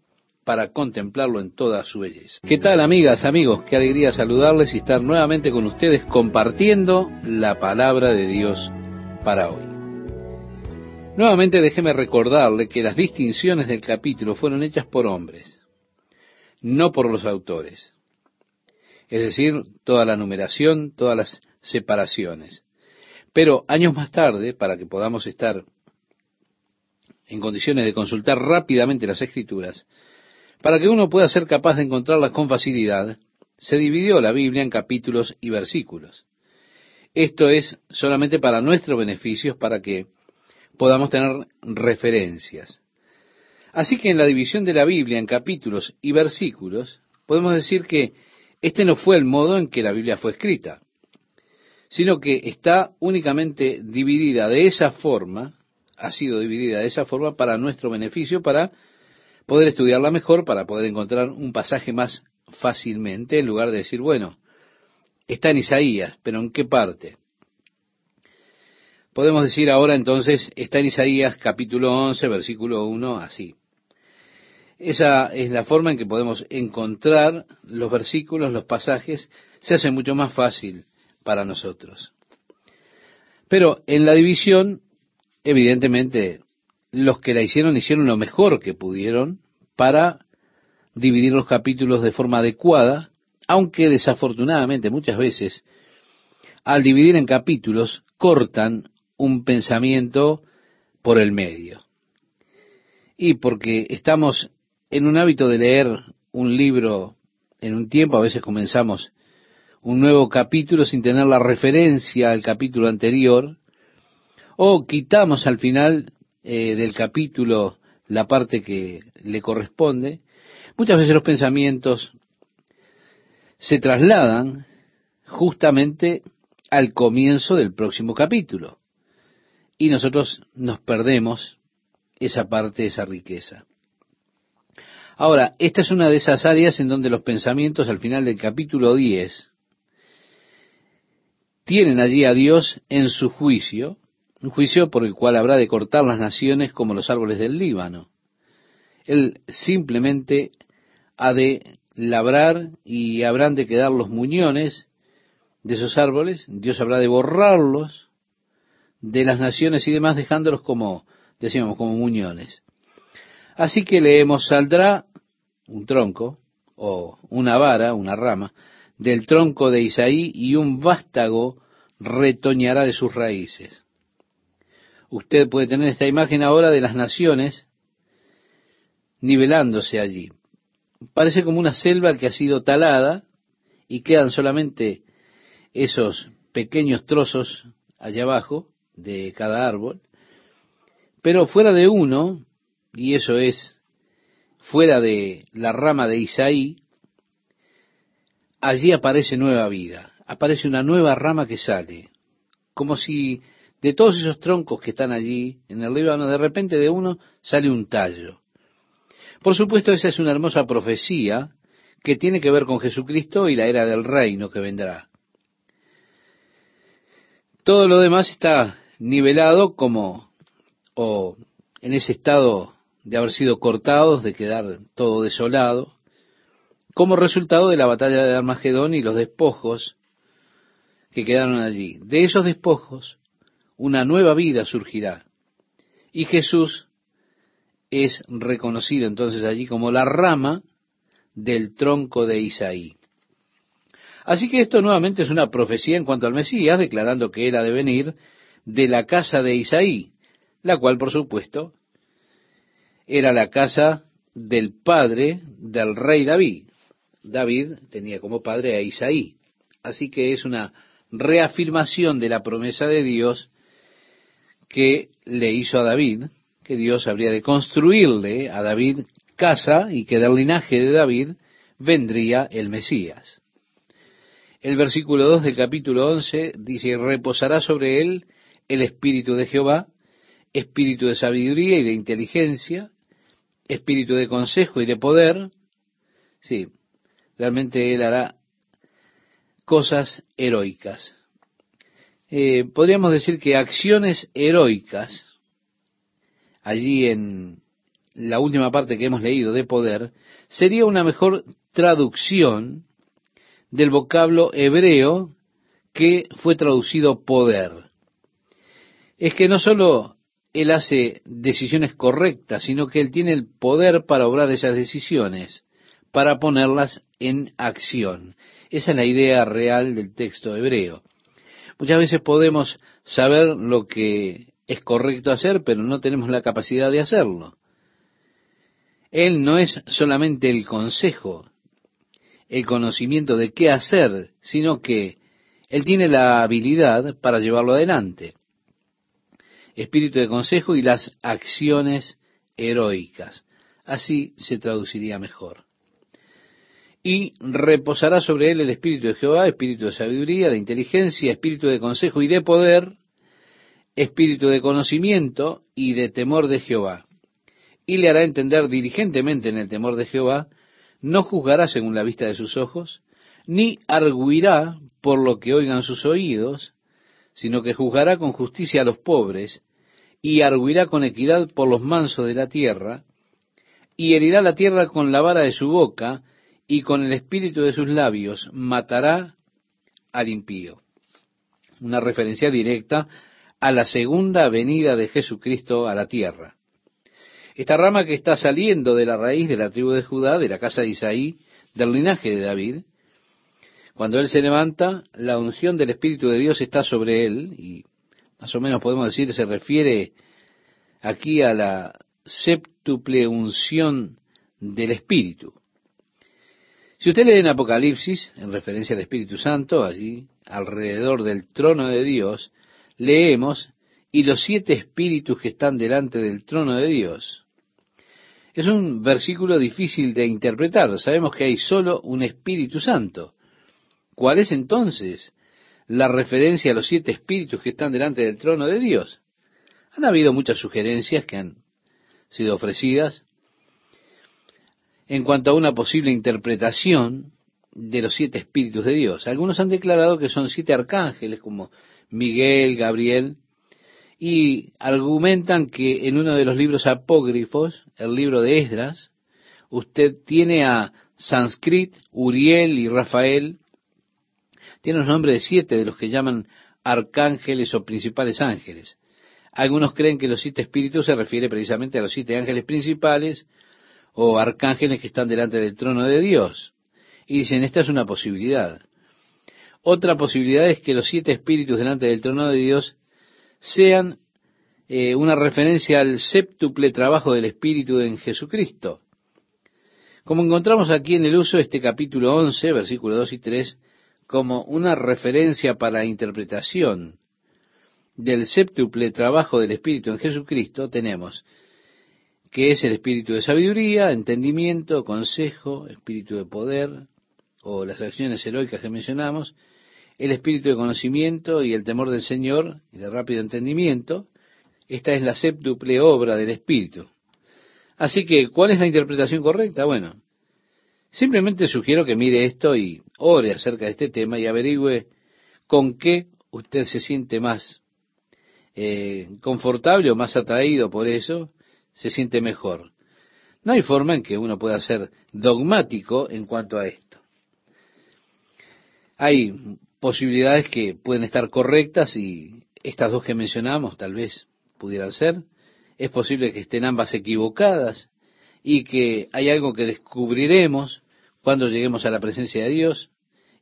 S1: para contemplarlo en toda su belleza. ¿Qué tal amigas, amigos? Qué alegría saludarles y estar nuevamente con ustedes compartiendo la palabra de Dios para hoy. Nuevamente déjeme recordarle que las distinciones del capítulo fueron hechas por hombres, no por los autores. Es decir, toda la numeración, todas las separaciones. Pero años más tarde, para que podamos estar en condiciones de consultar rápidamente las escrituras, para que uno pueda ser capaz de encontrarlas con facilidad, se dividió la Biblia en capítulos y versículos. Esto es solamente para nuestro beneficio, para que podamos tener referencias. Así que en la división de la Biblia en capítulos y versículos, podemos decir que este no fue el modo en que la Biblia fue escrita, sino que está únicamente dividida de esa forma, ha sido dividida de esa forma para nuestro beneficio, para poder estudiarla mejor, para poder encontrar un pasaje más fácilmente, en lugar de decir, bueno, está en Isaías, pero ¿en qué parte? Podemos decir ahora entonces, está en Isaías capítulo 11, versículo 1, así. Esa es la forma en que podemos encontrar los versículos, los pasajes, se hace mucho más fácil para nosotros. Pero en la división, evidentemente, los que la hicieron hicieron lo mejor que pudieron para dividir los capítulos de forma adecuada, aunque desafortunadamente muchas veces al dividir en capítulos cortan un pensamiento por el medio. Y porque estamos en un hábito de leer un libro en un tiempo, a veces comenzamos un nuevo capítulo sin tener la referencia al capítulo anterior, o quitamos al final eh, del capítulo la parte que le corresponde, muchas veces los pensamientos se trasladan justamente al comienzo del próximo capítulo y nosotros nos perdemos esa parte, esa riqueza. Ahora, esta es una de esas áreas en donde los pensamientos al final del capítulo 10 tienen allí a Dios en su juicio un juicio por el cual habrá de cortar las naciones como los árboles del Líbano. Él simplemente ha de labrar y habrán de quedar los muñones de esos árboles, Dios habrá de borrarlos de las naciones y demás, dejándolos como, decíamos, como muñones. Así que leemos, saldrá un tronco, o una vara, una rama, del tronco de Isaí, y un vástago retoñará de sus raíces. Usted puede tener esta imagen ahora de las naciones nivelándose allí. Parece como una selva que ha sido talada y quedan solamente esos pequeños trozos allá abajo de cada árbol. Pero fuera de uno, y eso es fuera de la rama de Isaí, allí aparece nueva vida, aparece una nueva rama que sale, como si de todos esos troncos que están allí en el Líbano, de repente de uno sale un tallo. Por supuesto, esa es una hermosa profecía que tiene que ver con Jesucristo y la era del reino que vendrá. Todo lo demás está nivelado como, o en ese estado de haber sido cortados, de quedar todo desolado, como resultado de la batalla de Armagedón y los despojos que quedaron allí. De esos despojos una nueva vida surgirá. Y Jesús es reconocido entonces allí como la rama del tronco de Isaí. Así que esto nuevamente es una profecía en cuanto al Mesías, declarando que él ha de venir de la casa de Isaí, la cual, por supuesto, era la casa del padre del rey David. David tenía como padre a Isaí. Así que es una reafirmación de la promesa de Dios que le hizo a David, que Dios habría de construirle a David casa y que del linaje de David vendría el Mesías. El versículo 2 del capítulo 11 dice, reposará sobre él el espíritu de Jehová, espíritu de sabiduría y de inteligencia, espíritu de consejo y de poder, sí, realmente Él hará cosas heroicas. Eh, podríamos decir que acciones heroicas, allí en la última parte que hemos leído de poder, sería una mejor traducción del vocablo hebreo que fue traducido poder. Es que no sólo Él hace decisiones correctas, sino que Él tiene el poder para obrar esas decisiones, para ponerlas en acción. Esa es la idea real del texto hebreo. Muchas veces podemos saber lo que es correcto hacer, pero no tenemos la capacidad de hacerlo. Él no es solamente el consejo, el conocimiento de qué hacer, sino que Él tiene la habilidad para llevarlo adelante. Espíritu de consejo y las acciones heroicas. Así se traduciría mejor. Y reposará sobre él el Espíritu de Jehová, Espíritu de sabiduría, de inteligencia, Espíritu de consejo y de poder, Espíritu de conocimiento y de temor de Jehová y le hará entender diligentemente en el temor de Jehová, no juzgará según la vista de sus ojos, ni arguirá por lo que oigan sus oídos, sino que juzgará con justicia a los pobres, y arguirá con equidad por los mansos de la tierra, y herirá la tierra con la vara de su boca, y con el espíritu de sus labios matará al impío. Una referencia directa a la segunda venida de Jesucristo a la tierra. Esta rama que está saliendo de la raíz de la tribu de Judá, de la casa de Isaí, del linaje de David, cuando él se levanta, la unción del Espíritu de Dios está sobre él, y más o menos podemos decir, se refiere aquí a la séptuple unción del Espíritu. Si usted lee en Apocalipsis, en referencia al Espíritu Santo, allí, alrededor del trono de Dios, leemos, y los siete espíritus que están delante del trono de Dios. Es un versículo difícil de interpretar. Sabemos que hay solo un Espíritu Santo. ¿Cuál es entonces la referencia a los siete espíritus que están delante del trono de Dios? Han habido muchas sugerencias que han sido ofrecidas en cuanto a una posible interpretación de los siete espíritus de Dios. Algunos han declarado que son siete arcángeles como Miguel, Gabriel, y argumentan que en uno de los libros apócrifos, el libro de Esdras, usted tiene a Sanskrit, Uriel y Rafael, tiene los nombres de siete de los que llaman arcángeles o principales ángeles. Algunos creen que los siete espíritus se refiere precisamente a los siete ángeles principales o arcángeles que están delante del trono de Dios. Y dicen, esta es una posibilidad. Otra posibilidad es que los siete espíritus delante del trono de Dios sean eh, una referencia al séptuple trabajo del Espíritu en Jesucristo. Como encontramos aquí en el uso este capítulo 11, versículos 2 y 3, como una referencia para interpretación del séptuple trabajo del Espíritu en Jesucristo, tenemos que es el Espíritu de sabiduría, entendimiento, consejo, Espíritu de poder, o las acciones heroicas que mencionamos, el espíritu de conocimiento y el temor del Señor y de rápido entendimiento. Esta es la séptuple obra del espíritu. Así que, ¿cuál es la interpretación correcta? Bueno, simplemente sugiero que mire esto y ore acerca de este tema y averigüe con qué usted se siente más eh, confortable o más atraído por eso, se siente mejor. No hay forma en que uno pueda ser dogmático en cuanto a esto. Hay posibilidades que pueden estar correctas y estas dos que mencionamos tal vez pudieran ser. Es posible que estén ambas equivocadas y que hay algo que descubriremos cuando lleguemos a la presencia de Dios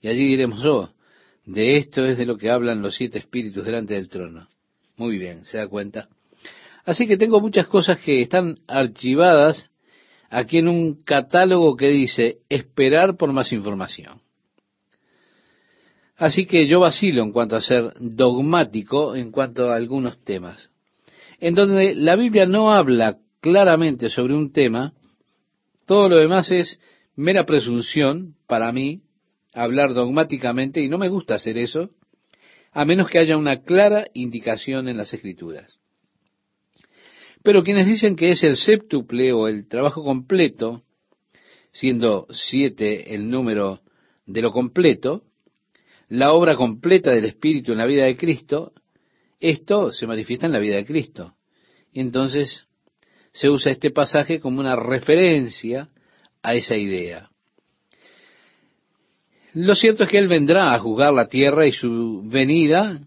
S1: y allí diremos, oh, de esto es de lo que hablan los siete espíritus delante del trono. Muy bien, ¿se da cuenta? Así que tengo muchas cosas que están archivadas aquí en un catálogo que dice esperar por más información. Así que yo vacilo en cuanto a ser dogmático en cuanto a algunos temas. En donde la Biblia no habla claramente sobre un tema, todo lo demás es mera presunción para mí, hablar dogmáticamente, y no me gusta hacer eso, a menos que haya una clara indicación en las Escrituras. Pero quienes dicen que es el séptuple o el trabajo completo, siendo siete el número de lo completo, la obra completa del Espíritu en la vida de Cristo, esto se manifiesta en la vida de Cristo. Entonces se usa este pasaje como una referencia a esa idea. Lo cierto es que Él vendrá a juzgar la tierra y su venida,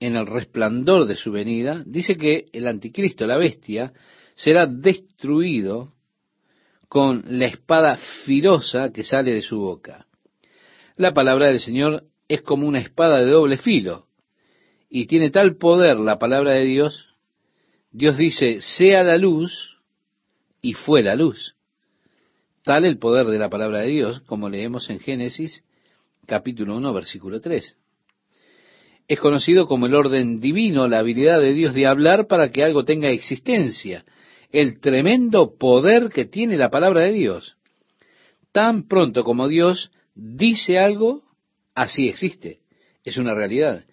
S1: en el resplandor de su venida, dice que el anticristo, la bestia, será destruido con la espada filosa que sale de su boca. La palabra del Señor es como una espada de doble filo y tiene tal poder la palabra de Dios Dios dice, sea la luz, y fue la luz. Tal el poder de la palabra de Dios, como leemos en Génesis capítulo 1, versículo 3. Es conocido como el orden divino, la habilidad de Dios de hablar para que algo tenga existencia, el tremendo poder que tiene la palabra de Dios. Tan pronto como Dios dice algo, así existe. Es una realidad.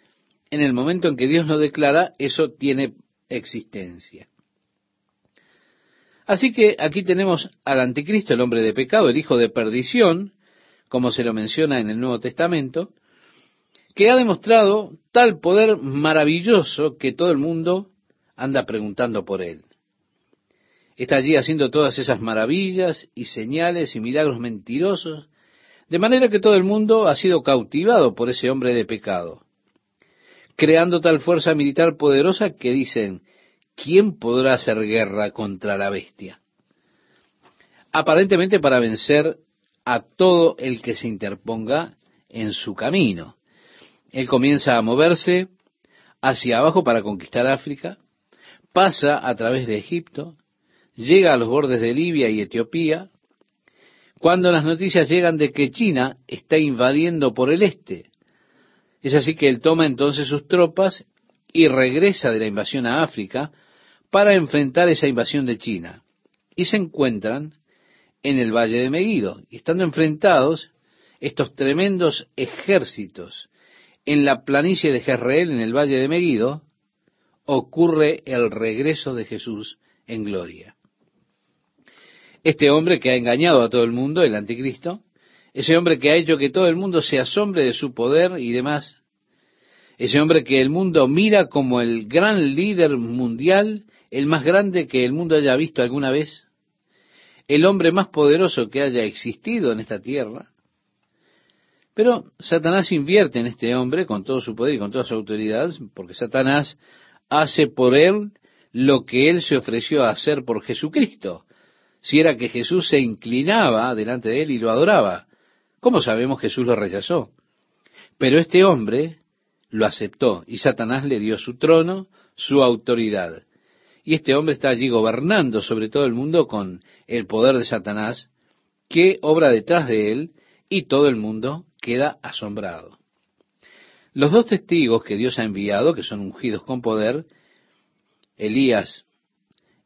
S1: En el momento en que Dios lo declara, eso tiene existencia. Así que aquí tenemos al anticristo, el hombre de pecado, el hijo de perdición, como se lo menciona en el Nuevo Testamento, que ha demostrado tal poder maravilloso que todo el mundo anda preguntando por él. Está allí haciendo todas esas maravillas y señales y milagros mentirosos, de manera que todo el mundo ha sido cautivado por ese hombre de pecado creando tal fuerza militar poderosa que dicen, ¿quién podrá hacer guerra contra la bestia? Aparentemente para vencer a todo el que se interponga en su camino. Él comienza a moverse hacia abajo para conquistar África, pasa a través de Egipto, llega a los bordes de Libia y Etiopía, cuando las noticias llegan de que China está invadiendo por el este, es así que él toma entonces sus tropas y regresa de la invasión a África para enfrentar esa invasión de China. Y se encuentran en el Valle de Meguido. Y estando enfrentados estos tremendos ejércitos en la planicie de Jezreel, en el Valle de Meguido, ocurre el regreso de Jesús en gloria. Este hombre que ha engañado a todo el mundo, el anticristo, ese hombre que ha hecho que todo el mundo se asombre de su poder y demás, ese hombre que el mundo mira como el gran líder mundial, el más grande que el mundo haya visto alguna vez, el hombre más poderoso que haya existido en esta tierra. Pero Satanás invierte en este hombre con todo su poder y con toda su autoridad, porque Satanás hace por él lo que él se ofreció a hacer por Jesucristo, si era que Jesús se inclinaba delante de él y lo adoraba. ¿Cómo sabemos Jesús lo rechazó? Pero este hombre lo aceptó y Satanás le dio su trono, su autoridad. Y este hombre está allí gobernando sobre todo el mundo con el poder de Satanás, que obra detrás de él y todo el mundo queda asombrado. Los dos testigos que Dios ha enviado, que son ungidos con poder, Elías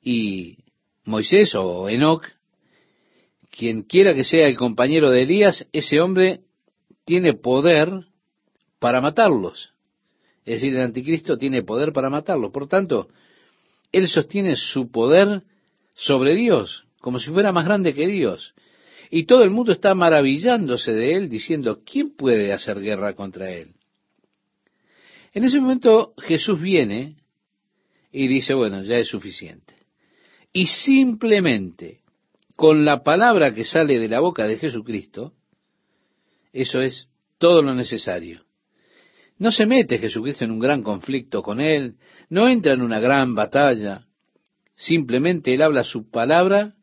S1: y Moisés o Enoch, quien quiera que sea el compañero de Elías, ese hombre tiene poder para matarlos. Es decir, el anticristo tiene poder para matarlos. Por tanto, él sostiene su poder sobre Dios, como si fuera más grande que Dios. Y todo el mundo está maravillándose de él, diciendo, ¿quién puede hacer guerra contra él? En ese momento Jesús viene y dice, bueno, ya es suficiente. Y simplemente con la palabra que sale de la boca de Jesucristo, eso es todo lo necesario. No se mete Jesucristo en un gran conflicto con él, no entra en una gran batalla, simplemente él habla su palabra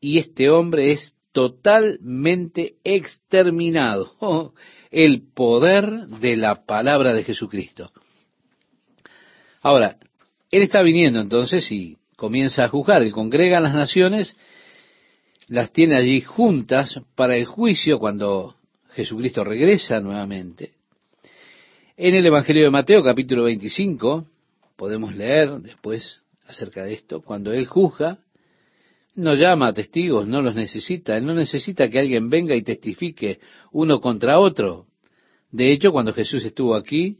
S1: y este hombre es totalmente exterminado. Oh, el poder de la palabra de Jesucristo. Ahora, él está viniendo entonces y comienza a juzgar. Él congrega a las naciones las tiene allí juntas para el juicio cuando Jesucristo regresa nuevamente. En el Evangelio de Mateo capítulo 25 podemos leer después acerca de esto, cuando Él juzga, no llama a testigos, no los necesita, Él no necesita que alguien venga y testifique uno contra otro. De hecho, cuando Jesús estuvo aquí,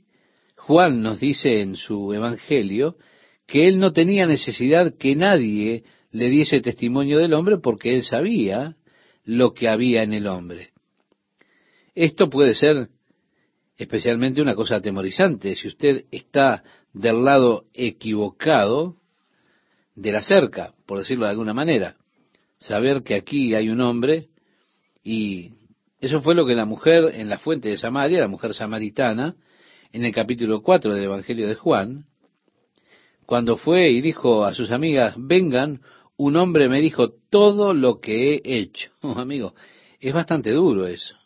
S1: Juan nos dice en su Evangelio que él no tenía necesidad que nadie le diese testimonio del hombre porque él sabía lo que había en el hombre. Esto puede ser especialmente una cosa atemorizante. Si usted está del lado equivocado de la cerca, por decirlo de alguna manera, saber que aquí hay un hombre y eso fue lo que la mujer en la fuente de Samaria, la mujer samaritana, en el capítulo 4 del Evangelio de Juan, cuando fue y dijo a sus amigas, vengan, un hombre me dijo todo lo que he hecho. Oh, amigo, es bastante duro eso.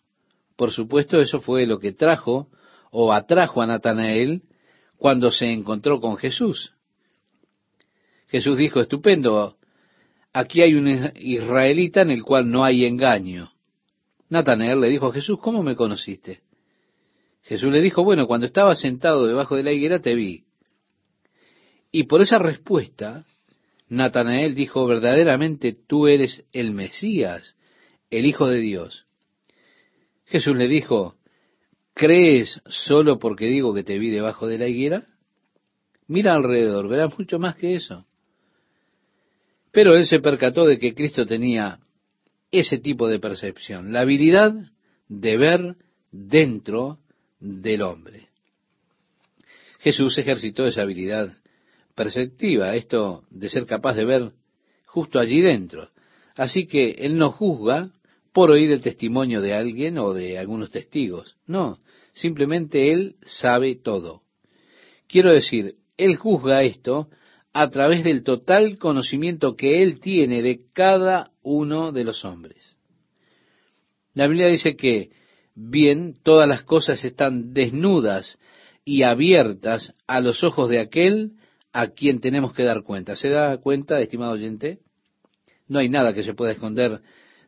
S1: Por supuesto, eso fue lo que trajo o atrajo a Natanael cuando se encontró con Jesús. Jesús dijo, estupendo, aquí hay un israelita en el cual no hay engaño. Natanael le dijo a Jesús, ¿cómo me conociste? Jesús le dijo, bueno, cuando estaba sentado debajo de la higuera te vi. Y por esa respuesta, Natanael dijo, verdaderamente tú eres el Mesías, el Hijo de Dios. Jesús le dijo, ¿crees solo porque digo que te vi debajo de la higuera? Mira alrededor, verás mucho más que eso. Pero él se percató de que Cristo tenía ese tipo de percepción, la habilidad de ver dentro del hombre. Jesús ejercitó esa habilidad perceptiva, esto de ser capaz de ver justo allí dentro. Así que Él no juzga por oír el testimonio de alguien o de algunos testigos. No, simplemente Él sabe todo. Quiero decir, Él juzga esto a través del total conocimiento que Él tiene de cada uno de los hombres. La Biblia dice que, bien, todas las cosas están desnudas y abiertas a los ojos de aquel a quien tenemos que dar cuenta. ¿Se da cuenta, estimado oyente? No hay nada que se pueda esconder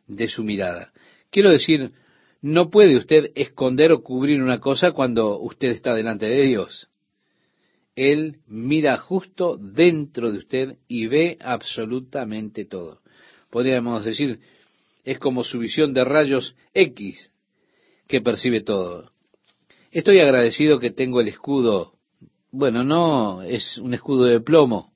S1: de su mirada. Quiero decir, no puede usted esconder o cubrir una cosa cuando usted está delante de Dios. Él mira justo dentro de usted y ve absolutamente todo. Podríamos decir, es como su visión de rayos X que percibe todo. Estoy agradecido que tengo el escudo, bueno, no es un escudo de plomo,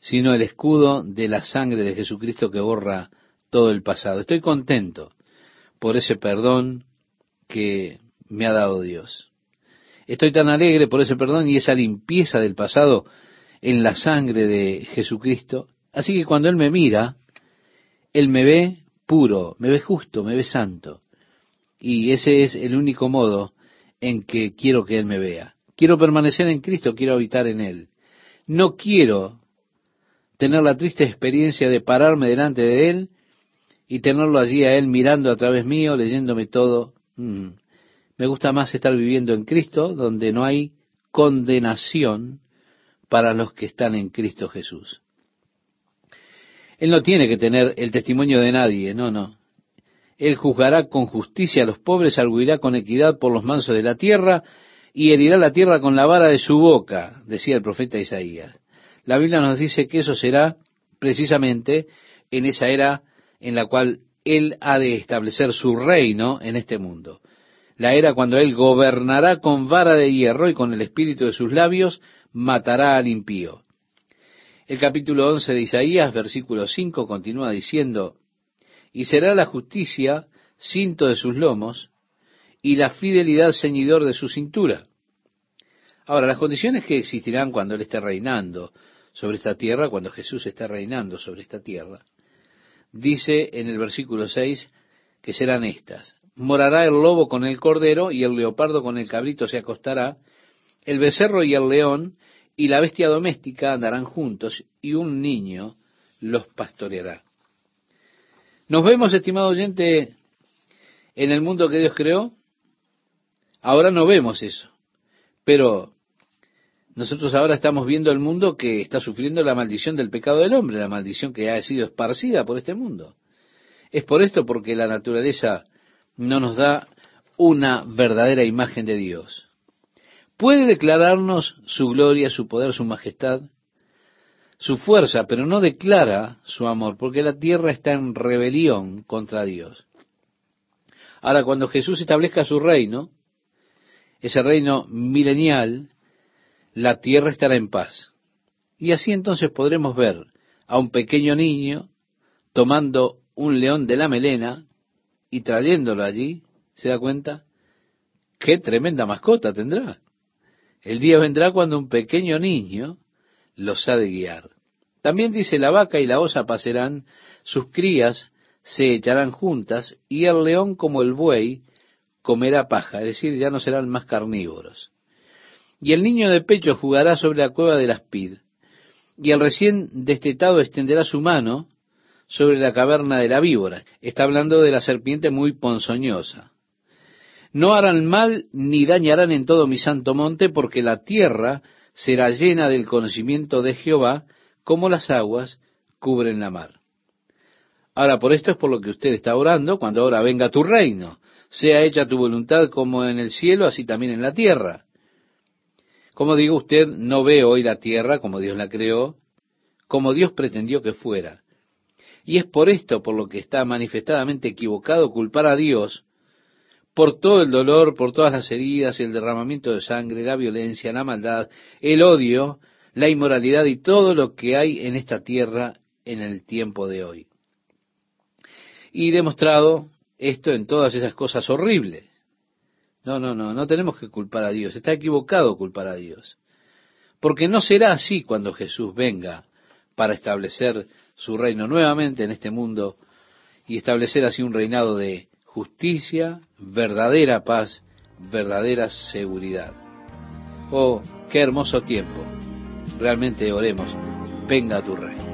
S1: sino el escudo de la sangre de Jesucristo que borra todo el pasado. Estoy contento por ese perdón que me ha dado Dios. Estoy tan alegre por ese perdón y esa limpieza del pasado en la sangre de Jesucristo. Así que cuando Él me mira, Él me ve puro, me ve justo, me ve santo. Y ese es el único modo en que quiero que Él me vea. Quiero permanecer en Cristo, quiero habitar en Él. No quiero tener la triste experiencia de pararme delante de Él y tenerlo allí a Él mirando a través mío, leyéndome todo. Mm. Me gusta más estar viviendo en Cristo, donde no hay condenación para los que están en Cristo Jesús. Él no tiene que tener el testimonio de nadie, no, no. Él juzgará con justicia a los pobres, arguirá con equidad por los mansos de la tierra y herirá la tierra con la vara de su boca, decía el profeta Isaías. La Biblia nos dice que eso será precisamente en esa era en la cual Él ha de establecer su reino en este mundo la era cuando él gobernará con vara de hierro y con el espíritu de sus labios matará al impío. El capítulo 11 de Isaías, versículo 5, continúa diciendo, y será la justicia cinto de sus lomos y la fidelidad ceñidor de su cintura. Ahora, las condiciones que existirán cuando Él esté reinando sobre esta tierra, cuando Jesús esté reinando sobre esta tierra, dice en el versículo 6 que serán estas morará el lobo con el cordero, y el leopardo con el cabrito se acostará, el becerro y el león, y la bestia doméstica andarán juntos, y un niño los pastoreará. Nos vemos, estimado oyente, en el mundo que Dios creó. Ahora no vemos eso, pero nosotros ahora estamos viendo el mundo que está sufriendo la maldición del pecado del hombre, la maldición que ha sido esparcida por este mundo. Es por esto porque la naturaleza no nos da una verdadera imagen de Dios. Puede declararnos su gloria, su poder, su majestad, su fuerza, pero no declara su amor, porque la tierra está en rebelión contra Dios. Ahora, cuando Jesús establezca su reino, ese reino milenial, la tierra estará en paz. Y así entonces podremos ver a un pequeño niño tomando un león de la melena y trayéndolo allí, ¿se da cuenta? ¡Qué tremenda mascota tendrá! El día vendrá cuando un pequeño niño los ha de guiar. También dice, la vaca y la osa pasarán, sus crías se echarán juntas, y el león como el buey comerá paja, es decir, ya no serán más carnívoros. Y el niño de pecho jugará sobre la cueva de las pid, y el recién destetado extenderá su mano sobre la caverna de la víbora. Está hablando de la serpiente muy ponzoñosa. No harán mal ni dañarán en todo mi santo monte, porque la tierra será llena del conocimiento de Jehová, como las aguas cubren la mar. Ahora, por esto es por lo que usted está orando cuando ahora venga tu reino. Sea hecha tu voluntad como en el cielo, así también en la tierra. Como digo, usted no ve hoy la tierra como Dios la creó, como Dios pretendió que fuera. Y es por esto por lo que está manifestadamente equivocado culpar a Dios por todo el dolor, por todas las heridas, el derramamiento de sangre, la violencia, la maldad, el odio, la inmoralidad y todo lo que hay en esta tierra en el tiempo de hoy. Y demostrado esto en todas esas cosas horribles. No, no, no, no tenemos que culpar a Dios. Está equivocado culpar a Dios. Porque no será así cuando Jesús venga para establecer su reino nuevamente en este mundo y establecer así un reinado de justicia, verdadera paz, verdadera seguridad. Oh, qué hermoso tiempo. Realmente oremos, venga a tu reino.